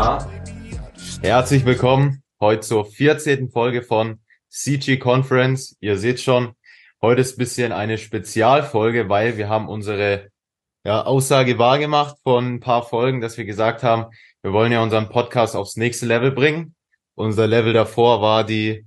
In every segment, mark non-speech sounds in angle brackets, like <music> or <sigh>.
Ja, herzlich willkommen heute zur 14. Folge von CG Conference. Ihr seht schon, heute ist bisschen eine Spezialfolge, weil wir haben unsere ja, Aussage wahrgemacht von ein paar Folgen, dass wir gesagt haben, wir wollen ja unseren Podcast aufs nächste Level bringen. Unser Level davor war die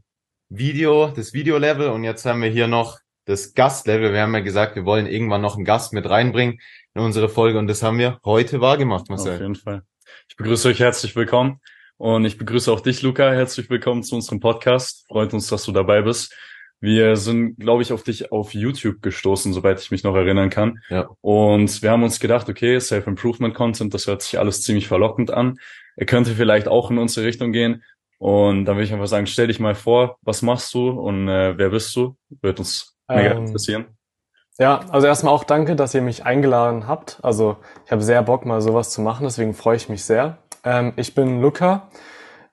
Video, das Video-Level und jetzt haben wir hier noch das Gastlevel. Wir haben ja gesagt, wir wollen irgendwann noch einen Gast mit reinbringen in unsere Folge und das haben wir heute wahrgemacht, Marcel. Auf jeden Fall. Ich begrüße euch herzlich willkommen und ich begrüße auch dich, Luca. Herzlich willkommen zu unserem Podcast. Freut uns, dass du dabei bist. Wir sind, glaube ich, auf dich auf YouTube gestoßen, soweit ich mich noch erinnern kann. Ja. Und wir haben uns gedacht, okay, Self-Improvement-Content, das hört sich alles ziemlich verlockend an. Er könnte vielleicht auch in unsere Richtung gehen. Und dann will ich einfach sagen, stell dich mal vor, was machst du und äh, wer bist du? Wird uns mega ähm, interessieren. Ja, also erstmal auch danke, dass ihr mich eingeladen habt. Also ich habe sehr Bock, mal sowas zu machen, deswegen freue ich mich sehr. Ähm, ich bin Luca.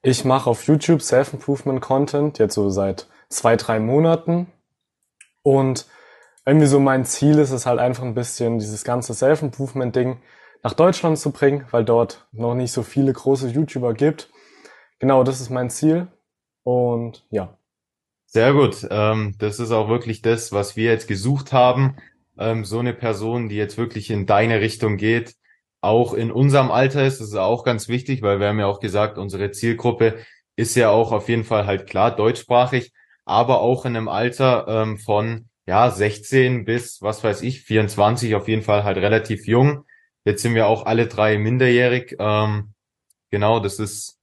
Ich mache auf YouTube Self-Improvement-Content, jetzt so seit zwei, drei Monaten. Und irgendwie so mein Ziel ist es halt einfach ein bisschen dieses ganze Self-Improvement-Ding nach Deutschland zu bringen, weil dort noch nicht so viele große YouTuber gibt. Genau, das ist mein Ziel. Und ja. Sehr gut. Ähm, das ist auch wirklich das, was wir jetzt gesucht haben. Ähm, so eine Person, die jetzt wirklich in deine Richtung geht, auch in unserem Alter ist. Das ist auch ganz wichtig, weil wir haben ja auch gesagt, unsere Zielgruppe ist ja auch auf jeden Fall halt klar deutschsprachig aber auch in einem Alter ähm, von ja 16 bis was weiß ich 24 auf jeden Fall halt relativ jung. Jetzt sind wir auch alle drei minderjährig. Ähm, genau, das ist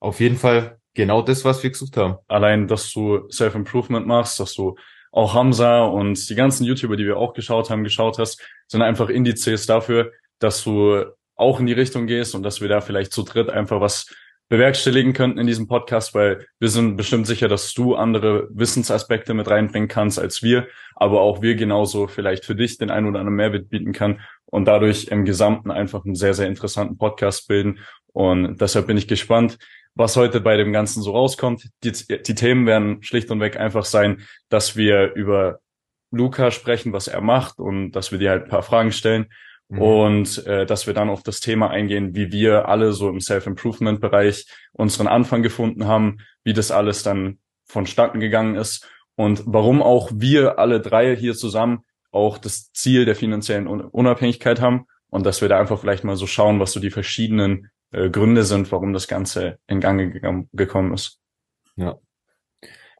auf jeden Fall genau das, was wir gesucht haben. Allein, dass du Self-Improvement machst, dass du auch Hamza und die ganzen YouTuber, die wir auch geschaut haben, geschaut hast, sind einfach Indizes dafür, dass du auch in die Richtung gehst und dass wir da vielleicht zu dritt einfach was bewerkstelligen könnten in diesem Podcast, weil wir sind bestimmt sicher, dass du andere Wissensaspekte mit reinbringen kannst als wir, aber auch wir genauso vielleicht für dich den einen oder anderen Mehrwert bieten kann und dadurch im Gesamten einfach einen sehr, sehr interessanten Podcast bilden. Und deshalb bin ich gespannt, was heute bei dem Ganzen so rauskommt. Die, die Themen werden schlicht und weg einfach sein, dass wir über Luca sprechen, was er macht und dass wir dir halt ein paar Fragen stellen Mhm. Und äh, dass wir dann auf das Thema eingehen, wie wir alle so im Self-Improvement-Bereich unseren Anfang gefunden haben, wie das alles dann vonstatten gegangen ist und warum auch wir alle drei hier zusammen auch das Ziel der finanziellen Unabhängigkeit haben und dass wir da einfach vielleicht mal so schauen, was so die verschiedenen äh, Gründe sind, warum das Ganze in Gang gekommen ist. Ja.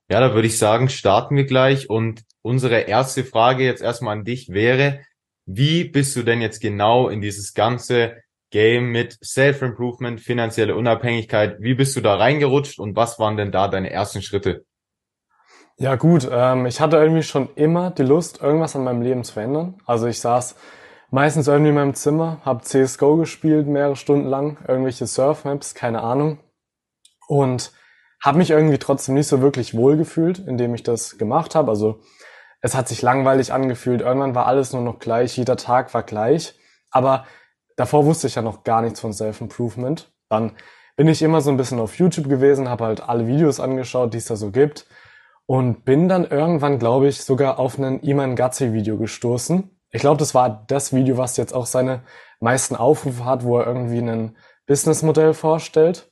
Ja, da würde ich sagen, starten wir gleich und unsere erste Frage jetzt erstmal an dich wäre, wie bist du denn jetzt genau in dieses ganze Game mit Self-Improvement, finanzielle Unabhängigkeit, wie bist du da reingerutscht und was waren denn da deine ersten Schritte? Ja gut, ähm, ich hatte irgendwie schon immer die Lust, irgendwas an meinem Leben zu verändern. Also ich saß meistens irgendwie in meinem Zimmer, habe CSGO gespielt, mehrere Stunden lang, irgendwelche Surfmaps, keine Ahnung. Und habe mich irgendwie trotzdem nicht so wirklich wohl gefühlt, indem ich das gemacht habe. Also es hat sich langweilig angefühlt. Irgendwann war alles nur noch gleich, jeder Tag war gleich. Aber davor wusste ich ja noch gar nichts von Self-Improvement. Dann bin ich immer so ein bisschen auf YouTube gewesen, habe halt alle Videos angeschaut, die es da so gibt. Und bin dann irgendwann, glaube ich, sogar auf einen Iman Gatzi-Video gestoßen. Ich glaube, das war das Video, was jetzt auch seine meisten Aufrufe hat, wo er irgendwie ein Businessmodell vorstellt.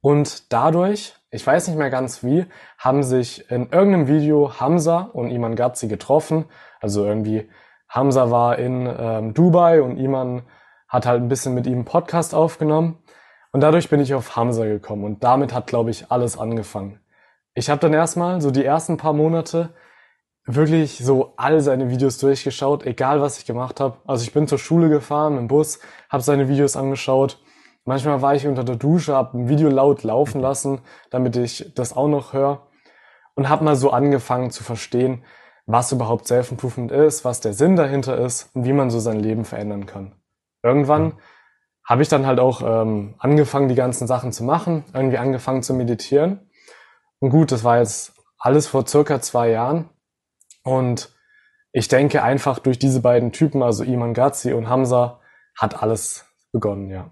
Und dadurch ich weiß nicht mehr ganz wie, haben sich in irgendeinem Video Hamza und Iman Ghazi getroffen. Also irgendwie Hamza war in ähm, Dubai und Iman hat halt ein bisschen mit ihm Podcast aufgenommen. Und dadurch bin ich auf Hamza gekommen und damit hat, glaube ich, alles angefangen. Ich habe dann erstmal so die ersten paar Monate wirklich so all seine Videos durchgeschaut, egal was ich gemacht habe. Also ich bin zur Schule gefahren im Bus, habe seine Videos angeschaut Manchmal war ich unter der Dusche, habe ein Video laut laufen lassen, damit ich das auch noch höre und habe mal so angefangen zu verstehen, was überhaupt Self-Improvement ist, was der Sinn dahinter ist und wie man so sein Leben verändern kann. Irgendwann habe ich dann halt auch ähm, angefangen, die ganzen Sachen zu machen, irgendwie angefangen zu meditieren. Und gut, das war jetzt alles vor circa zwei Jahren. Und ich denke einfach durch diese beiden Typen, also Iman Ghazi und Hamza, hat alles begonnen, ja.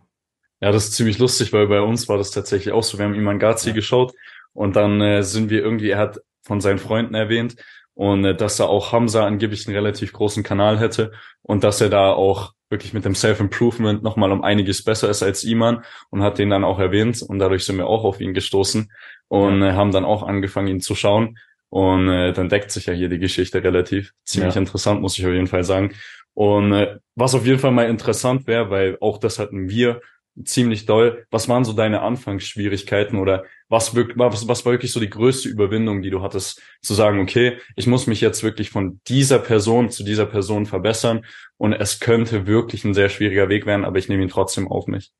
Ja, das ist ziemlich lustig, weil bei uns war das tatsächlich auch so. Wir haben Iman Gazi ja. geschaut und dann äh, sind wir irgendwie, er hat von seinen Freunden erwähnt und äh, dass er auch Hamza angeblich einen relativ großen Kanal hätte und dass er da auch wirklich mit dem Self-Improvement nochmal um einiges besser ist als Iman und hat den dann auch erwähnt und dadurch sind wir auch auf ihn gestoßen und ja. Äh, haben dann auch angefangen, ihn zu schauen und äh, dann deckt sich ja hier die Geschichte relativ. Ziemlich ja. interessant, muss ich auf jeden Fall sagen. Und äh, was auf jeden Fall mal interessant wäre, weil auch das hatten wir ziemlich doll. Was waren so deine Anfangsschwierigkeiten oder was, was, was war wirklich so die größte Überwindung, die du hattest, zu sagen, okay, ich muss mich jetzt wirklich von dieser Person zu dieser Person verbessern und es könnte wirklich ein sehr schwieriger Weg werden, aber ich nehme ihn trotzdem auf mich?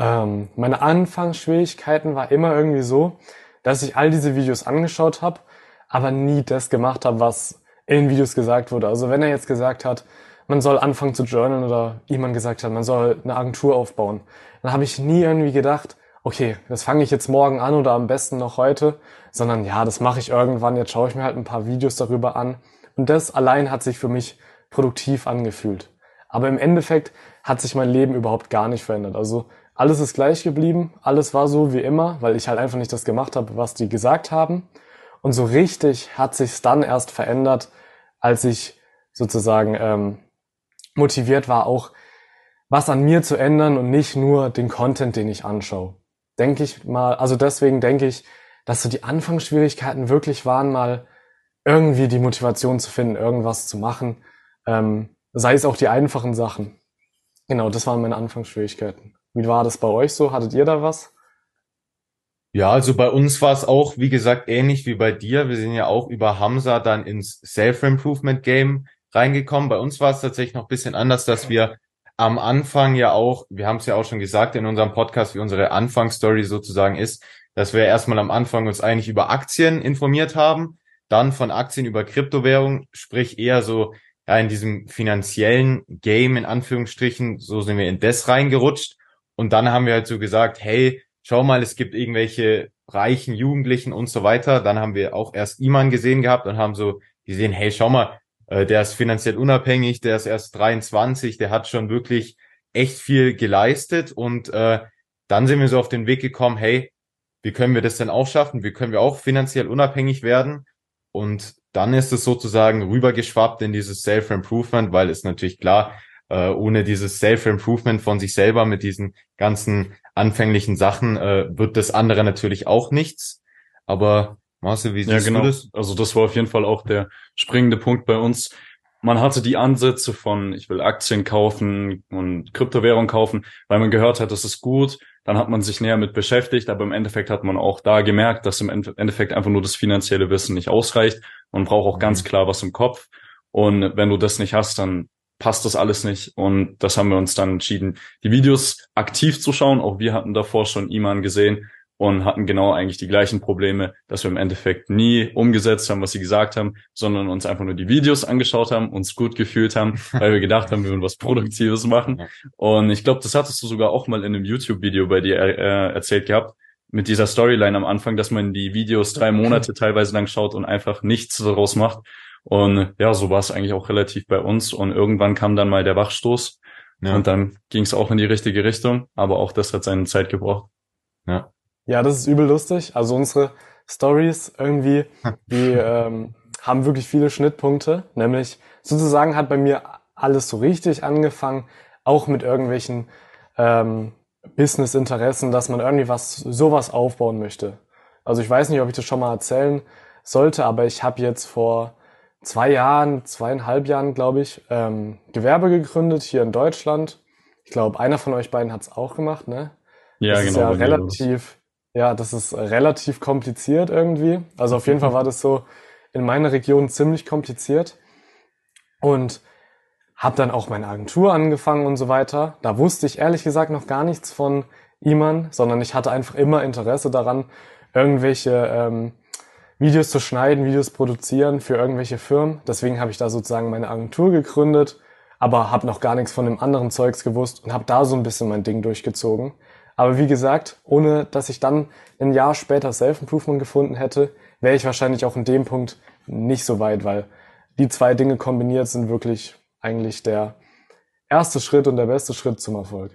Ähm, meine Anfangsschwierigkeiten war immer irgendwie so, dass ich all diese Videos angeschaut habe, aber nie das gemacht habe, was in Videos gesagt wurde. Also wenn er jetzt gesagt hat, man soll anfangen zu journalen oder jemand gesagt hat, man soll eine Agentur aufbauen. Dann habe ich nie irgendwie gedacht, okay, das fange ich jetzt morgen an oder am besten noch heute, sondern ja, das mache ich irgendwann, jetzt schaue ich mir halt ein paar Videos darüber an. Und das allein hat sich für mich produktiv angefühlt. Aber im Endeffekt hat sich mein Leben überhaupt gar nicht verändert. Also alles ist gleich geblieben, alles war so wie immer, weil ich halt einfach nicht das gemacht habe, was die gesagt haben. Und so richtig hat sich's dann erst verändert, als ich sozusagen ähm, motiviert war, auch was an mir zu ändern und nicht nur den Content, den ich anschaue. Denke ich mal, also deswegen denke ich, dass so die Anfangsschwierigkeiten wirklich waren, mal irgendwie die Motivation zu finden, irgendwas zu machen. Ähm, sei es auch die einfachen Sachen. Genau, das waren meine Anfangsschwierigkeiten. Wie war das bei euch so? Hattet ihr da was? Ja, also bei uns war es auch, wie gesagt, ähnlich wie bei dir. Wir sind ja auch über Hamza dann ins Self-Improvement-Game reingekommen. Bei uns war es tatsächlich noch ein bisschen anders, dass wir am Anfang ja auch, wir haben es ja auch schon gesagt in unserem Podcast, wie unsere Anfangsstory sozusagen ist, dass wir erstmal am Anfang uns eigentlich über Aktien informiert haben, dann von Aktien über Kryptowährung, sprich eher so ja, in diesem finanziellen Game in Anführungsstrichen, so sind wir in das reingerutscht und dann haben wir halt so gesagt, hey, schau mal, es gibt irgendwelche reichen Jugendlichen und so weiter. Dann haben wir auch erst Iman gesehen gehabt und haben so gesehen, hey, schau mal, äh, der ist finanziell unabhängig, der ist erst 23, der hat schon wirklich echt viel geleistet und äh, dann sind wir so auf den Weg gekommen, hey, wie können wir das denn auch schaffen? Wie können wir auch finanziell unabhängig werden? Und dann ist es sozusagen rübergeschwappt in dieses Self-Improvement, weil es natürlich klar, äh, ohne dieses Self-Improvement von sich selber mit diesen ganzen anfänglichen Sachen äh, wird das andere natürlich auch nichts. Aber Marcel, wie siehst ja, genau. du das? Also das war auf jeden Fall auch der springende Punkt bei uns. Man hatte die Ansätze von, ich will Aktien kaufen und Kryptowährung kaufen, weil man gehört hat, das ist gut. Dann hat man sich näher mit beschäftigt, aber im Endeffekt hat man auch da gemerkt, dass im Endeffekt einfach nur das finanzielle Wissen nicht ausreicht. Man braucht auch mhm. ganz klar was im Kopf. Und wenn du das nicht hast, dann passt das alles nicht. Und das haben wir uns dann entschieden, die Videos aktiv zu schauen. Auch wir hatten davor schon Iman gesehen und hatten genau eigentlich die gleichen Probleme, dass wir im Endeffekt nie umgesetzt haben, was sie gesagt haben, sondern uns einfach nur die Videos angeschaut haben, uns gut gefühlt haben, <laughs> weil wir gedacht haben, wir würden was Produktives machen. Und ich glaube, das hattest du sogar auch mal in einem YouTube-Video bei dir äh, erzählt gehabt, mit dieser Storyline am Anfang, dass man die Videos drei <laughs> Monate teilweise lang schaut und einfach nichts daraus macht. Und ja, so war es eigentlich auch relativ bei uns. Und irgendwann kam dann mal der Wachstoß. Ja. Und dann ging es auch in die richtige Richtung. Aber auch das hat seine Zeit gebraucht. Ja. Ja, das ist übel lustig. Also unsere Stories irgendwie, <laughs> die ähm, haben wirklich viele Schnittpunkte. Nämlich sozusagen hat bei mir alles so richtig angefangen, auch mit irgendwelchen ähm, Business-Interessen, dass man irgendwie was sowas aufbauen möchte. Also ich weiß nicht, ob ich das schon mal erzählen sollte, aber ich habe jetzt vor zwei Jahren, zweieinhalb Jahren, glaube ich, ähm, Gewerbe gegründet hier in Deutschland. Ich glaube, einer von euch beiden hat es auch gemacht, ne? Ja, das genau. Ist ja relativ, ja, das ist relativ kompliziert irgendwie. Also auf jeden Fall war das so in meiner Region ziemlich kompliziert. Und habe dann auch meine Agentur angefangen und so weiter. Da wusste ich ehrlich gesagt noch gar nichts von Iman, sondern ich hatte einfach immer Interesse daran, irgendwelche ähm, Videos zu schneiden, Videos produzieren für irgendwelche Firmen. Deswegen habe ich da sozusagen meine Agentur gegründet, aber habe noch gar nichts von dem anderen Zeugs gewusst und habe da so ein bisschen mein Ding durchgezogen. Aber wie gesagt, ohne dass ich dann ein Jahr später Self-Improvement gefunden hätte, wäre ich wahrscheinlich auch in dem Punkt nicht so weit, weil die zwei Dinge kombiniert sind wirklich eigentlich der erste Schritt und der beste Schritt zum Erfolg.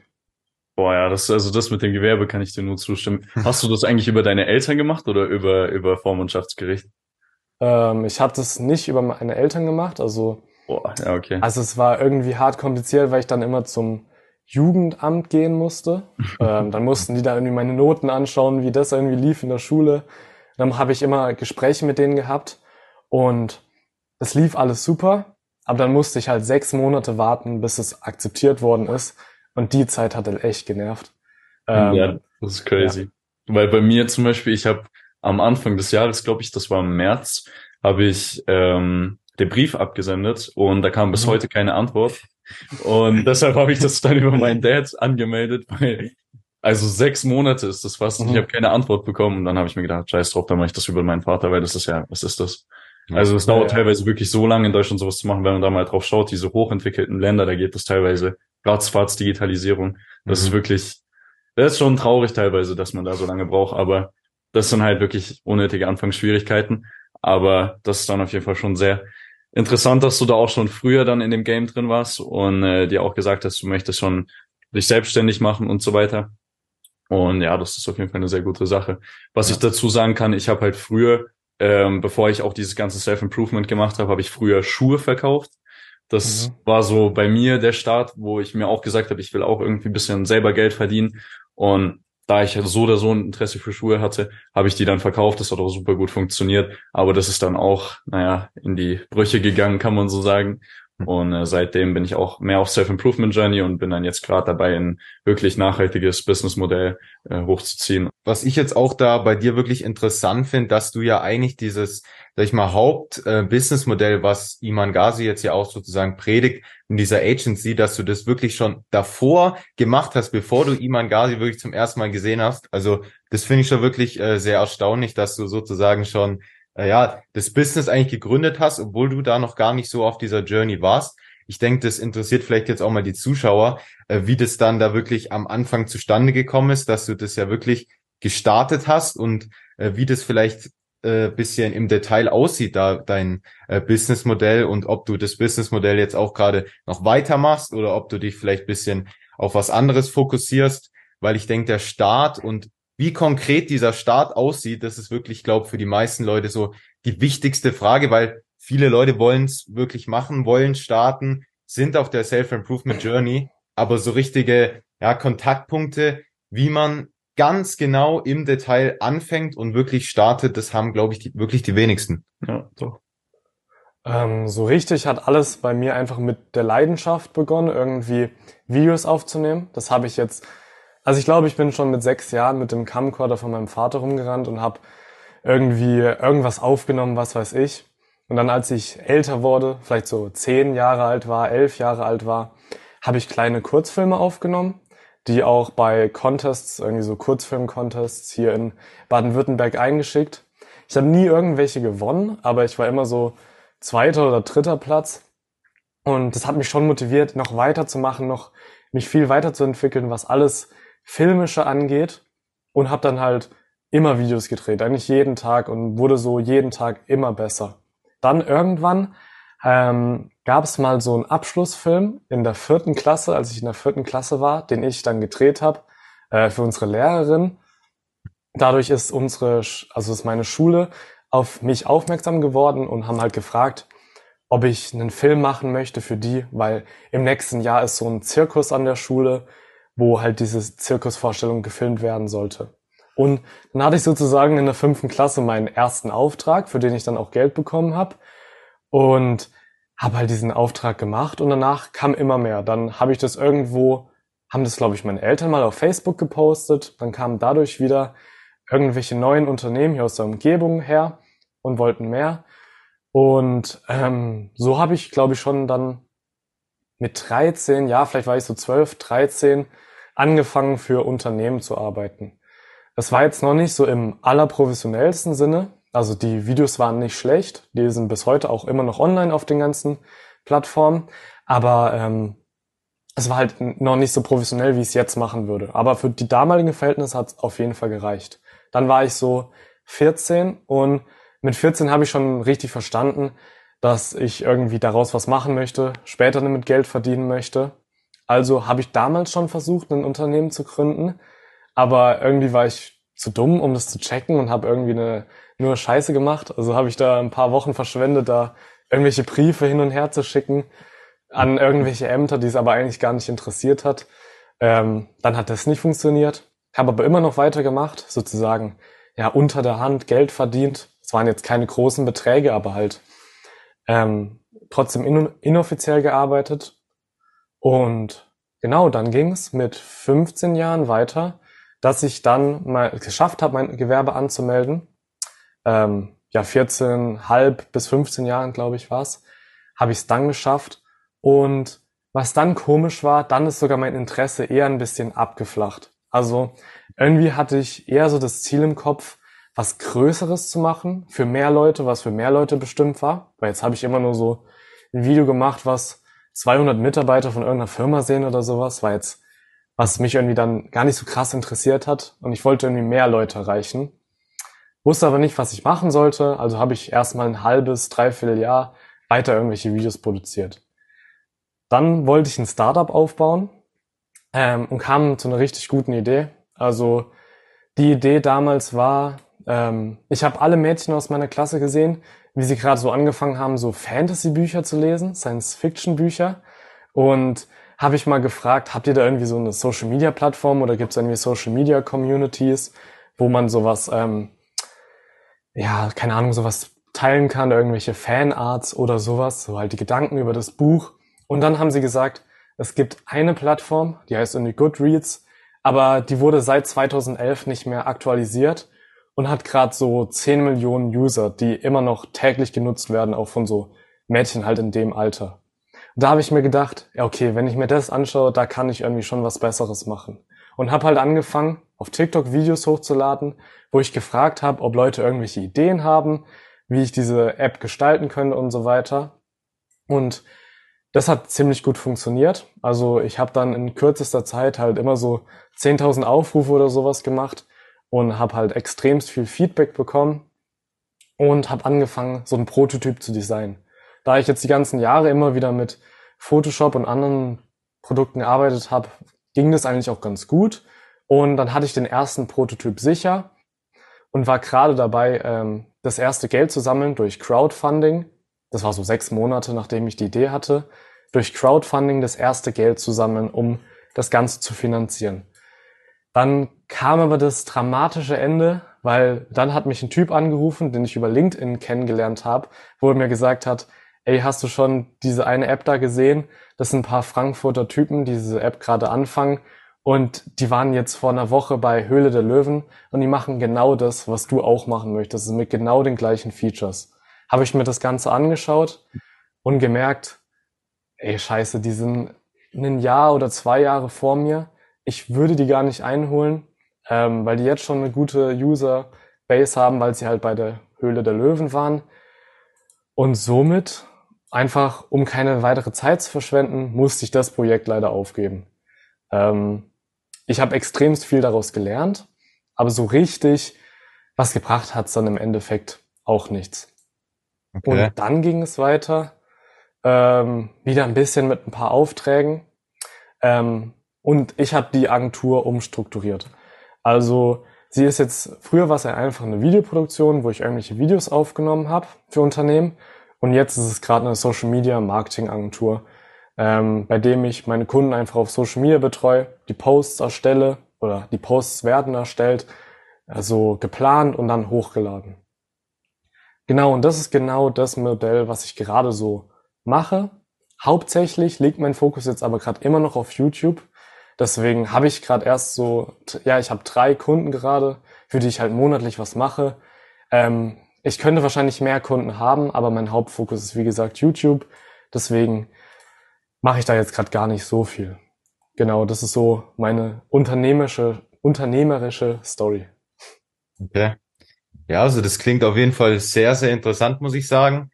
Boah, ja, das, also das mit dem Gewerbe kann ich dir nur zustimmen. Hast du das eigentlich über deine Eltern gemacht oder über, über Vormundschaftsgericht? Ähm, ich habe das nicht über meine Eltern gemacht. Also Boah, ja, okay. Also es war irgendwie hart kompliziert, weil ich dann immer zum Jugendamt gehen musste. <laughs> ähm, dann mussten die da irgendwie meine Noten anschauen, wie das irgendwie lief in der Schule. Dann habe ich immer Gespräche mit denen gehabt und es lief alles super, aber dann musste ich halt sechs Monate warten, bis es akzeptiert worden ist. Und die Zeit hat halt echt genervt. Ähm, ja, das ist crazy. Ja. Weil bei mir zum Beispiel, ich habe am Anfang des Jahres, glaube ich, das war im März, habe ich ähm, den Brief abgesendet und da kam bis mhm. heute keine Antwort. Und <laughs> deshalb habe ich das dann über meinen Dad angemeldet, weil also sechs Monate ist das fast. Mhm. Ich habe keine Antwort bekommen und dann habe ich mir gedacht, scheiß drauf, dann mache ich das über meinen Vater, weil das ist ja, was ist das? Also es dauert ja, teilweise wirklich so lange in Deutschland sowas zu machen, wenn man da mal drauf schaut, diese hochentwickelten Länder, da geht das teilweise ratzfatz Digitalisierung. Das mhm. ist wirklich, das ist schon traurig teilweise, dass man da so lange braucht, aber das sind halt wirklich unnötige Anfangsschwierigkeiten. Aber das ist dann auf jeden Fall schon sehr interessant, dass du da auch schon früher dann in dem Game drin warst und äh, dir auch gesagt hast, du möchtest schon dich selbstständig machen und so weiter. Und ja, das ist auf jeden Fall eine sehr gute Sache. Was ja. ich dazu sagen kann, ich habe halt früher, ähm, bevor ich auch dieses ganze Self-Improvement gemacht habe, habe ich früher Schuhe verkauft. Das mhm. war so bei mir der Start, wo ich mir auch gesagt habe, ich will auch irgendwie ein bisschen selber Geld verdienen. Und da ich so oder so ein Interesse für Schuhe hatte, habe ich die dann verkauft. Das hat auch super gut funktioniert. Aber das ist dann auch, naja, in die Brüche gegangen, kann man so sagen. <laughs> Und äh, seitdem bin ich auch mehr auf Self-Improvement-Journey und bin dann jetzt gerade dabei, ein wirklich nachhaltiges Businessmodell äh, hochzuziehen. Was ich jetzt auch da bei dir wirklich interessant finde, dass du ja eigentlich dieses, sag ich mal, Haupt-Businessmodell, äh, was Iman Ghazi jetzt ja auch sozusagen predigt in dieser Agency, dass du das wirklich schon davor gemacht hast, bevor du Iman Ghazi wirklich zum ersten Mal gesehen hast. Also das finde ich schon wirklich äh, sehr erstaunlich, dass du sozusagen schon ja, das Business eigentlich gegründet hast, obwohl du da noch gar nicht so auf dieser Journey warst. Ich denke, das interessiert vielleicht jetzt auch mal die Zuschauer, äh, wie das dann da wirklich am Anfang zustande gekommen ist, dass du das ja wirklich gestartet hast und äh, wie das vielleicht äh, bisschen im Detail aussieht, da dein äh, Businessmodell und ob du das Businessmodell jetzt auch gerade noch weitermachst oder ob du dich vielleicht bisschen auf was anderes fokussierst, weil ich denke, der Start und wie konkret dieser Start aussieht, das ist wirklich, glaube für die meisten Leute so die wichtigste Frage, weil viele Leute wollen es wirklich machen, wollen starten, sind auf der Self-Improvement Journey, aber so richtige ja, Kontaktpunkte, wie man ganz genau im Detail anfängt und wirklich startet, das haben, glaube ich, die, wirklich die wenigsten. Ja, doch. Ähm, so richtig hat alles bei mir einfach mit der Leidenschaft begonnen, irgendwie Videos aufzunehmen. Das habe ich jetzt also ich glaube, ich bin schon mit sechs Jahren mit dem Camcorder von meinem Vater rumgerannt und habe irgendwie irgendwas aufgenommen, was weiß ich. Und dann, als ich älter wurde, vielleicht so zehn Jahre alt war, elf Jahre alt war, habe ich kleine Kurzfilme aufgenommen, die auch bei Contests, irgendwie so Kurzfilm-Contests hier in Baden-Württemberg eingeschickt. Ich habe nie irgendwelche gewonnen, aber ich war immer so zweiter oder dritter Platz. Und das hat mich schon motiviert, noch weiterzumachen, noch mich viel weiterzuentwickeln, was alles filmische angeht und habe dann halt immer Videos gedreht, eigentlich jeden Tag und wurde so jeden Tag immer besser. Dann irgendwann ähm, gab es mal so einen Abschlussfilm in der vierten Klasse, als ich in der vierten Klasse war, den ich dann gedreht habe äh, für unsere Lehrerin. Dadurch ist unsere, also ist meine Schule auf mich aufmerksam geworden und haben halt gefragt, ob ich einen Film machen möchte für die, weil im nächsten Jahr ist so ein Zirkus an der Schule wo halt diese Zirkusvorstellung gefilmt werden sollte. Und dann hatte ich sozusagen in der fünften Klasse meinen ersten Auftrag, für den ich dann auch Geld bekommen habe. Und habe halt diesen Auftrag gemacht und danach kam immer mehr. Dann habe ich das irgendwo, haben das, glaube ich, meine Eltern mal auf Facebook gepostet. Dann kamen dadurch wieder irgendwelche neuen Unternehmen hier aus der Umgebung her und wollten mehr. Und ähm, so habe ich, glaube ich, schon dann mit 13, ja, vielleicht war ich so 12, 13, angefangen für Unternehmen zu arbeiten. Das war jetzt noch nicht so im allerprofessionellsten Sinne. Also die Videos waren nicht schlecht, die sind bis heute auch immer noch online auf den ganzen Plattformen, aber ähm, es war halt noch nicht so professionell, wie ich es jetzt machen würde. Aber für die damaligen Verhältnisse hat es auf jeden Fall gereicht. Dann war ich so 14 und mit 14 habe ich schon richtig verstanden, dass ich irgendwie daraus was machen möchte, später damit Geld verdienen möchte. Also habe ich damals schon versucht, ein Unternehmen zu gründen, aber irgendwie war ich zu dumm, um das zu checken und habe irgendwie eine, nur Scheiße gemacht. Also habe ich da ein paar Wochen verschwendet, da irgendwelche Briefe hin und her zu schicken an irgendwelche Ämter, die es aber eigentlich gar nicht interessiert hat. Ähm, dann hat das nicht funktioniert. Habe aber immer noch weitergemacht, sozusagen ja unter der Hand Geld verdient. Es waren jetzt keine großen Beträge, aber halt ähm, trotzdem in, inoffiziell gearbeitet. Und genau, dann ging es mit 15 Jahren weiter, dass ich dann mal geschafft habe, mein Gewerbe anzumelden. Ähm, ja, 14, halb bis 15 Jahren, glaube ich, war's, habe ich es dann geschafft. Und was dann komisch war, dann ist sogar mein Interesse eher ein bisschen abgeflacht. Also irgendwie hatte ich eher so das Ziel im Kopf, was Größeres zu machen, für mehr Leute, was für mehr Leute bestimmt war. Weil jetzt habe ich immer nur so ein Video gemacht, was 200 Mitarbeiter von irgendeiner Firma sehen oder sowas, war jetzt, was mich irgendwie dann gar nicht so krass interessiert hat. Und ich wollte irgendwie mehr Leute erreichen. Wusste aber nicht, was ich machen sollte, also habe ich erstmal ein halbes, dreiviertel Jahr weiter irgendwelche Videos produziert. Dann wollte ich ein Startup aufbauen ähm, und kam zu einer richtig guten Idee. Also die Idee damals war, ähm, ich habe alle Mädchen aus meiner Klasse gesehen, wie sie gerade so angefangen haben, so Fantasy-Bücher zu lesen, Science-Fiction-Bücher. Und habe ich mal gefragt, habt ihr da irgendwie so eine Social-Media-Plattform oder gibt es irgendwie Social-Media-Communities, wo man sowas, ähm, ja, keine Ahnung, sowas teilen kann, irgendwelche Fanarts oder sowas, so halt die Gedanken über das Buch. Und dann haben sie gesagt, es gibt eine Plattform, die heißt irgendwie Goodreads, aber die wurde seit 2011 nicht mehr aktualisiert und hat gerade so 10 Millionen User, die immer noch täglich genutzt werden, auch von so Mädchen halt in dem Alter. Da habe ich mir gedacht, ja okay, wenn ich mir das anschaue, da kann ich irgendwie schon was Besseres machen. Und habe halt angefangen, auf TikTok Videos hochzuladen, wo ich gefragt habe, ob Leute irgendwelche Ideen haben, wie ich diese App gestalten könnte und so weiter. Und das hat ziemlich gut funktioniert. Also ich habe dann in kürzester Zeit halt immer so 10.000 Aufrufe oder sowas gemacht und habe halt extremst viel Feedback bekommen und habe angefangen, so einen Prototyp zu designen. Da ich jetzt die ganzen Jahre immer wieder mit Photoshop und anderen Produkten gearbeitet habe, ging das eigentlich auch ganz gut. Und dann hatte ich den ersten Prototyp sicher und war gerade dabei, ähm, das erste Geld zu sammeln durch Crowdfunding das war so sechs Monate, nachdem ich die Idee hatte, durch Crowdfunding das erste Geld zu sammeln, um das Ganze zu finanzieren. Dann kam aber das dramatische Ende, weil dann hat mich ein Typ angerufen, den ich über LinkedIn kennengelernt habe, wo er mir gesagt hat, ey, hast du schon diese eine App da gesehen? Das sind ein paar Frankfurter Typen, die diese App gerade anfangen und die waren jetzt vor einer Woche bei Höhle der Löwen und die machen genau das, was du auch machen möchtest, mit genau den gleichen Features habe ich mir das Ganze angeschaut und gemerkt, ey, scheiße, die sind ein Jahr oder zwei Jahre vor mir. Ich würde die gar nicht einholen, ähm, weil die jetzt schon eine gute User-Base haben, weil sie halt bei der Höhle der Löwen waren. Und somit, einfach um keine weitere Zeit zu verschwenden, musste ich das Projekt leider aufgeben. Ähm, ich habe extremst viel daraus gelernt, aber so richtig was gebracht hat's dann im Endeffekt auch nichts. Okay. Und dann ging es weiter, ähm, wieder ein bisschen mit ein paar Aufträgen. Ähm, und ich habe die Agentur umstrukturiert. Also sie ist jetzt, früher war es ja einfach eine Videoproduktion, wo ich irgendwelche Videos aufgenommen habe für Unternehmen. Und jetzt ist es gerade eine Social Media Marketing Agentur, ähm, bei dem ich meine Kunden einfach auf Social Media betreue, die Posts erstelle oder die Posts werden erstellt, also geplant und dann hochgeladen. Genau, und das ist genau das Modell, was ich gerade so mache. Hauptsächlich liegt mein Fokus jetzt aber gerade immer noch auf YouTube. Deswegen habe ich gerade erst so, ja, ich habe drei Kunden gerade, für die ich halt monatlich was mache. Ähm, ich könnte wahrscheinlich mehr Kunden haben, aber mein Hauptfokus ist wie gesagt YouTube. Deswegen mache ich da jetzt gerade gar nicht so viel. Genau, das ist so meine unternehmerische, unternehmerische Story. Okay. Ja, also das klingt auf jeden Fall sehr, sehr interessant, muss ich sagen.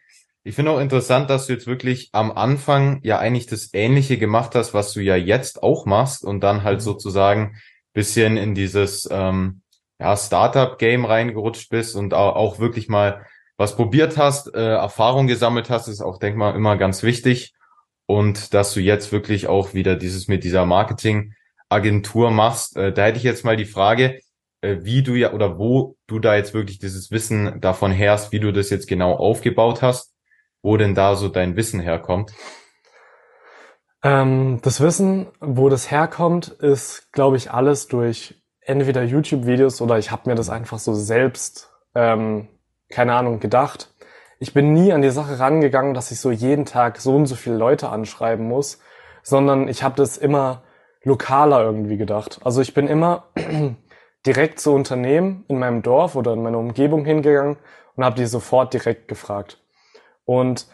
Ich finde auch interessant, dass du jetzt wirklich am Anfang ja eigentlich das Ähnliche gemacht hast, was du ja jetzt auch machst und dann halt mhm. sozusagen bisschen in dieses ähm, ja, Startup-Game reingerutscht bist und auch, auch wirklich mal was probiert hast, äh, Erfahrung gesammelt hast, ist auch, denk mal, immer ganz wichtig. Und dass du jetzt wirklich auch wieder dieses mit dieser Marketing-Agentur machst. Äh, da hätte ich jetzt mal die Frage, äh, wie du ja oder wo du da jetzt wirklich dieses Wissen davon herst, wie du das jetzt genau aufgebaut hast wo denn da so dein Wissen herkommt? Ähm, das Wissen, wo das herkommt, ist, glaube ich, alles durch entweder YouTube-Videos oder ich habe mir das einfach so selbst, ähm, keine Ahnung, gedacht. Ich bin nie an die Sache rangegangen, dass ich so jeden Tag so und so viele Leute anschreiben muss, sondern ich habe das immer lokaler irgendwie gedacht. Also ich bin immer <clears throat> direkt zu Unternehmen in meinem Dorf oder in meiner Umgebung hingegangen und habe die sofort direkt gefragt. Und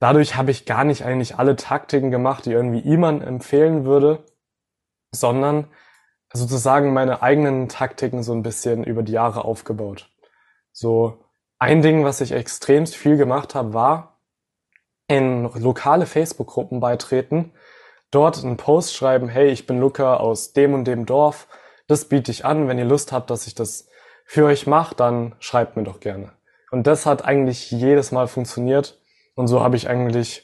dadurch habe ich gar nicht eigentlich alle Taktiken gemacht, die irgendwie jemand empfehlen würde, sondern sozusagen meine eigenen Taktiken so ein bisschen über die Jahre aufgebaut. So ein Ding, was ich extremst viel gemacht habe, war in lokale Facebook-Gruppen beitreten, dort einen Post schreiben, hey, ich bin Luca aus dem und dem Dorf, das biete ich an, wenn ihr Lust habt, dass ich das für euch mache, dann schreibt mir doch gerne. Und das hat eigentlich jedes Mal funktioniert und so habe ich eigentlich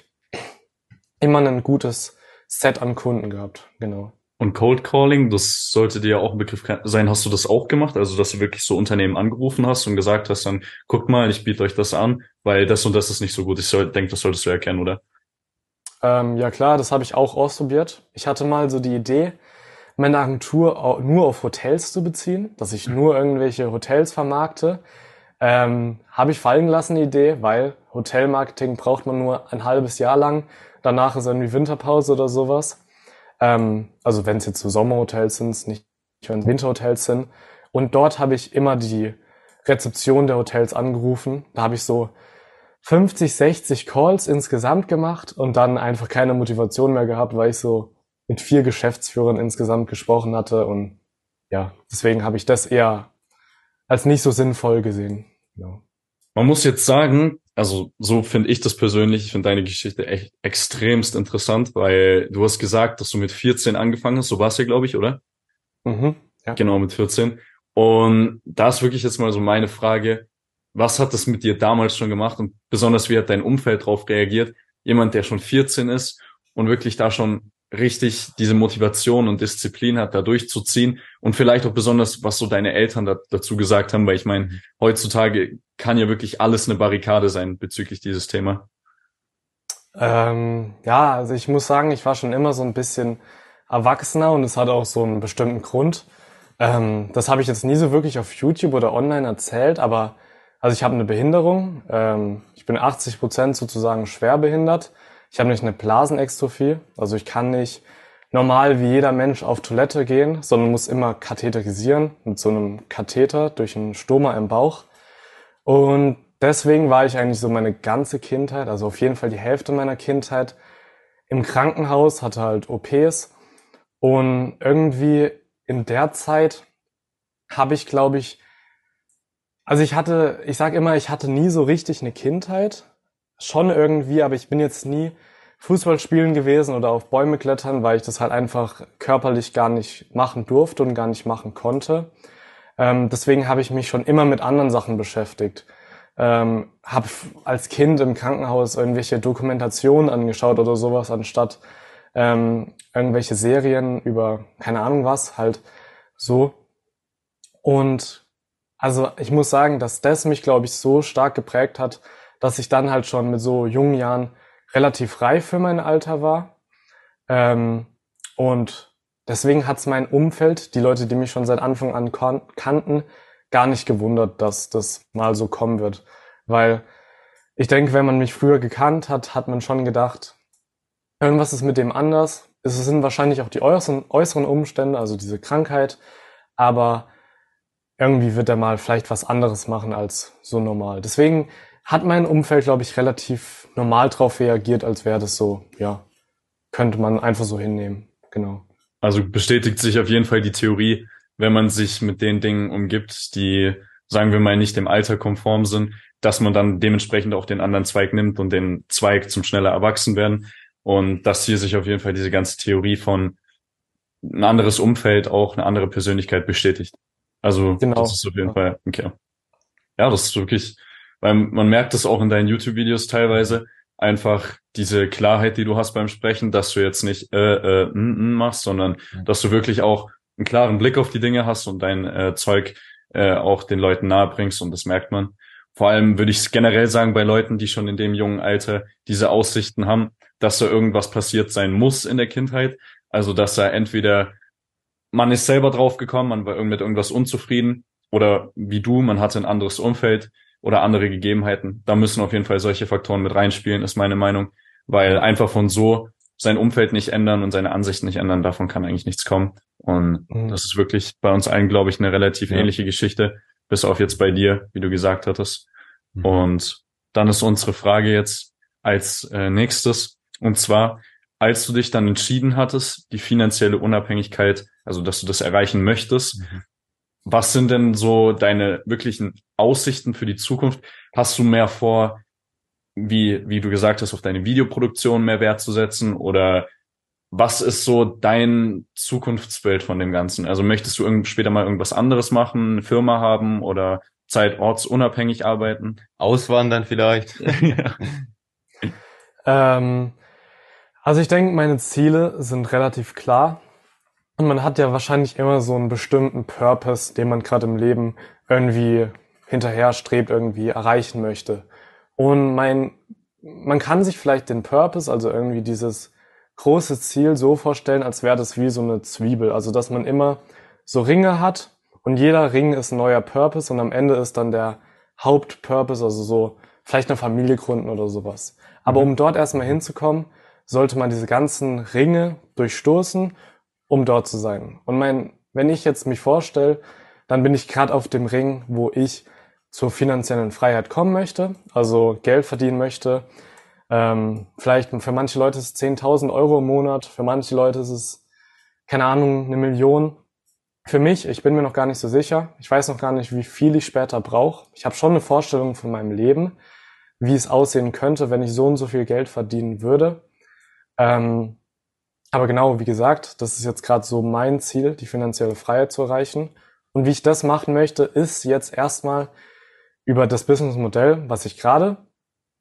immer ein gutes Set an Kunden gehabt, genau. Und Cold Calling, das sollte dir ja auch ein Begriff sein. Hast du das auch gemacht? Also, dass du wirklich so Unternehmen angerufen hast und gesagt hast, dann guckt mal, ich biete euch das an, weil das und das ist nicht so gut. Ich soll, denke, das solltest du erkennen, oder? Ähm, ja klar, das habe ich auch ausprobiert. Ich hatte mal so die Idee, meine Agentur nur auf Hotels zu beziehen, dass ich nur irgendwelche Hotels vermarkte. Ähm, habe ich fallen gelassen, die Idee, weil Hotelmarketing braucht man nur ein halbes Jahr lang. Danach ist irgendwie Winterpause oder sowas. Ähm, also wenn es jetzt so Sommerhotels sind, nicht wenn Winterhotels sind. Und dort habe ich immer die Rezeption der Hotels angerufen. Da habe ich so 50, 60 Calls insgesamt gemacht und dann einfach keine Motivation mehr gehabt, weil ich so mit vier Geschäftsführern insgesamt gesprochen hatte und ja, deswegen habe ich das eher als nicht so sinnvoll gesehen. Ja. Man muss jetzt sagen, also so finde ich das persönlich, ich finde deine Geschichte echt extremst interessant, weil du hast gesagt, dass du mit 14 angefangen hast, so war es ja, glaube ich, oder? Mhm, ja. Genau, mit 14. Und da ist wirklich jetzt mal so meine Frage, was hat das mit dir damals schon gemacht und besonders wie hat dein Umfeld darauf reagiert? Jemand, der schon 14 ist und wirklich da schon richtig diese Motivation und Disziplin hat, da durchzuziehen und vielleicht auch besonders, was so deine Eltern da, dazu gesagt haben, weil ich meine, heutzutage kann ja wirklich alles eine Barrikade sein bezüglich dieses Thema. Ähm, ja, also ich muss sagen, ich war schon immer so ein bisschen erwachsener und es hat auch so einen bestimmten Grund. Ähm, das habe ich jetzt nie so wirklich auf YouTube oder online erzählt, aber also ich habe eine Behinderung. Ähm, ich bin 80 Prozent sozusagen schwer behindert. Ich habe nicht eine Blasenextrophie, also ich kann nicht normal wie jeder Mensch auf Toilette gehen, sondern muss immer katheterisieren mit so einem Katheter durch einen Stoma im Bauch. Und deswegen war ich eigentlich so meine ganze Kindheit, also auf jeden Fall die Hälfte meiner Kindheit im Krankenhaus, hatte halt OPs und irgendwie in der Zeit habe ich, glaube ich, also ich hatte, ich sage immer, ich hatte nie so richtig eine Kindheit, schon irgendwie, aber ich bin jetzt nie Fußball spielen gewesen oder auf Bäume klettern, weil ich das halt einfach körperlich gar nicht machen durfte und gar nicht machen konnte. Ähm, deswegen habe ich mich schon immer mit anderen Sachen beschäftigt. Ähm, habe als Kind im Krankenhaus irgendwelche Dokumentationen angeschaut oder sowas, anstatt ähm, irgendwelche Serien über keine Ahnung was, halt so. Und also ich muss sagen, dass das mich, glaube ich, so stark geprägt hat, dass ich dann halt schon mit so jungen Jahren relativ reif für mein Alter war. Ähm, und deswegen hat's mein Umfeld, die Leute, die mich schon seit Anfang an kannten, gar nicht gewundert, dass das mal so kommen wird. Weil ich denke, wenn man mich früher gekannt hat, hat man schon gedacht, irgendwas ist mit dem anders. Es sind wahrscheinlich auch die äußeren, äußeren Umstände, also diese Krankheit, aber irgendwie wird er mal vielleicht was anderes machen als so normal. Deswegen hat mein Umfeld, glaube ich, relativ normal drauf reagiert, als wäre das so, ja, könnte man einfach so hinnehmen. Genau. Also bestätigt sich auf jeden Fall die Theorie, wenn man sich mit den Dingen umgibt, die, sagen wir mal, nicht dem Alter konform sind, dass man dann dementsprechend auch den anderen Zweig nimmt und den Zweig zum schneller erwachsen werden. Und dass hier sich auf jeden Fall diese ganze Theorie von ein anderes Umfeld auch eine andere Persönlichkeit bestätigt. Also genau. das ist auf jeden ja. Fall okay. Ja, das ist wirklich weil man merkt das auch in deinen YouTube-Videos teilweise, einfach diese Klarheit, die du hast beim Sprechen, dass du jetzt nicht äh, äh, n, n machst, sondern dass du wirklich auch einen klaren Blick auf die Dinge hast und dein äh, Zeug äh, auch den Leuten nahe bringst und das merkt man. vor allem würde ich es generell sagen bei Leuten, die schon in dem jungen Alter diese Aussichten haben, dass da irgendwas passiert sein muss in der Kindheit. Also dass da entweder man ist selber draufgekommen, man war mit irgendwas unzufrieden oder wie du, man hatte ein anderes Umfeld oder andere Gegebenheiten. Da müssen auf jeden Fall solche Faktoren mit reinspielen, ist meine Meinung, weil einfach von so sein Umfeld nicht ändern und seine Ansichten nicht ändern, davon kann eigentlich nichts kommen. Und mhm. das ist wirklich bei uns allen, glaube ich, eine relativ ja. ähnliche Geschichte, bis auf jetzt bei dir, wie du gesagt hattest. Mhm. Und dann ist unsere Frage jetzt als äh, nächstes, und zwar, als du dich dann entschieden hattest, die finanzielle Unabhängigkeit, also dass du das erreichen möchtest, mhm. Was sind denn so deine wirklichen Aussichten für die Zukunft? Hast du mehr vor, wie, wie du gesagt hast, auf deine Videoproduktion mehr Wert zu setzen oder was ist so dein Zukunftsbild von dem Ganzen? Also möchtest du später mal irgendwas anderes machen, eine Firma haben oder zeitortsunabhängig arbeiten? Auswandern vielleicht? <laughs> ähm, also ich denke, meine Ziele sind relativ klar. Und man hat ja wahrscheinlich immer so einen bestimmten Purpose, den man gerade im Leben irgendwie hinterher strebt, irgendwie erreichen möchte. Und mein, man kann sich vielleicht den Purpose, also irgendwie dieses große Ziel so vorstellen, als wäre das wie so eine Zwiebel. Also, dass man immer so Ringe hat und jeder Ring ist ein neuer Purpose und am Ende ist dann der Hauptpurpose, also so vielleicht eine Familie gründen oder sowas. Aber mhm. um dort erstmal hinzukommen, sollte man diese ganzen Ringe durchstoßen, um dort zu sein. Und mein, wenn ich jetzt mich vorstelle, dann bin ich gerade auf dem Ring, wo ich zur finanziellen Freiheit kommen möchte, also Geld verdienen möchte. Ähm, vielleicht für manche Leute ist es 10.000 Euro im Monat, für manche Leute ist es, keine Ahnung, eine Million. Für mich, ich bin mir noch gar nicht so sicher. Ich weiß noch gar nicht, wie viel ich später brauche. Ich habe schon eine Vorstellung von meinem Leben, wie es aussehen könnte, wenn ich so und so viel Geld verdienen würde. Ähm, aber genau, wie gesagt, das ist jetzt gerade so mein Ziel, die finanzielle Freiheit zu erreichen. Und wie ich das machen möchte, ist jetzt erstmal über das Businessmodell, was ich gerade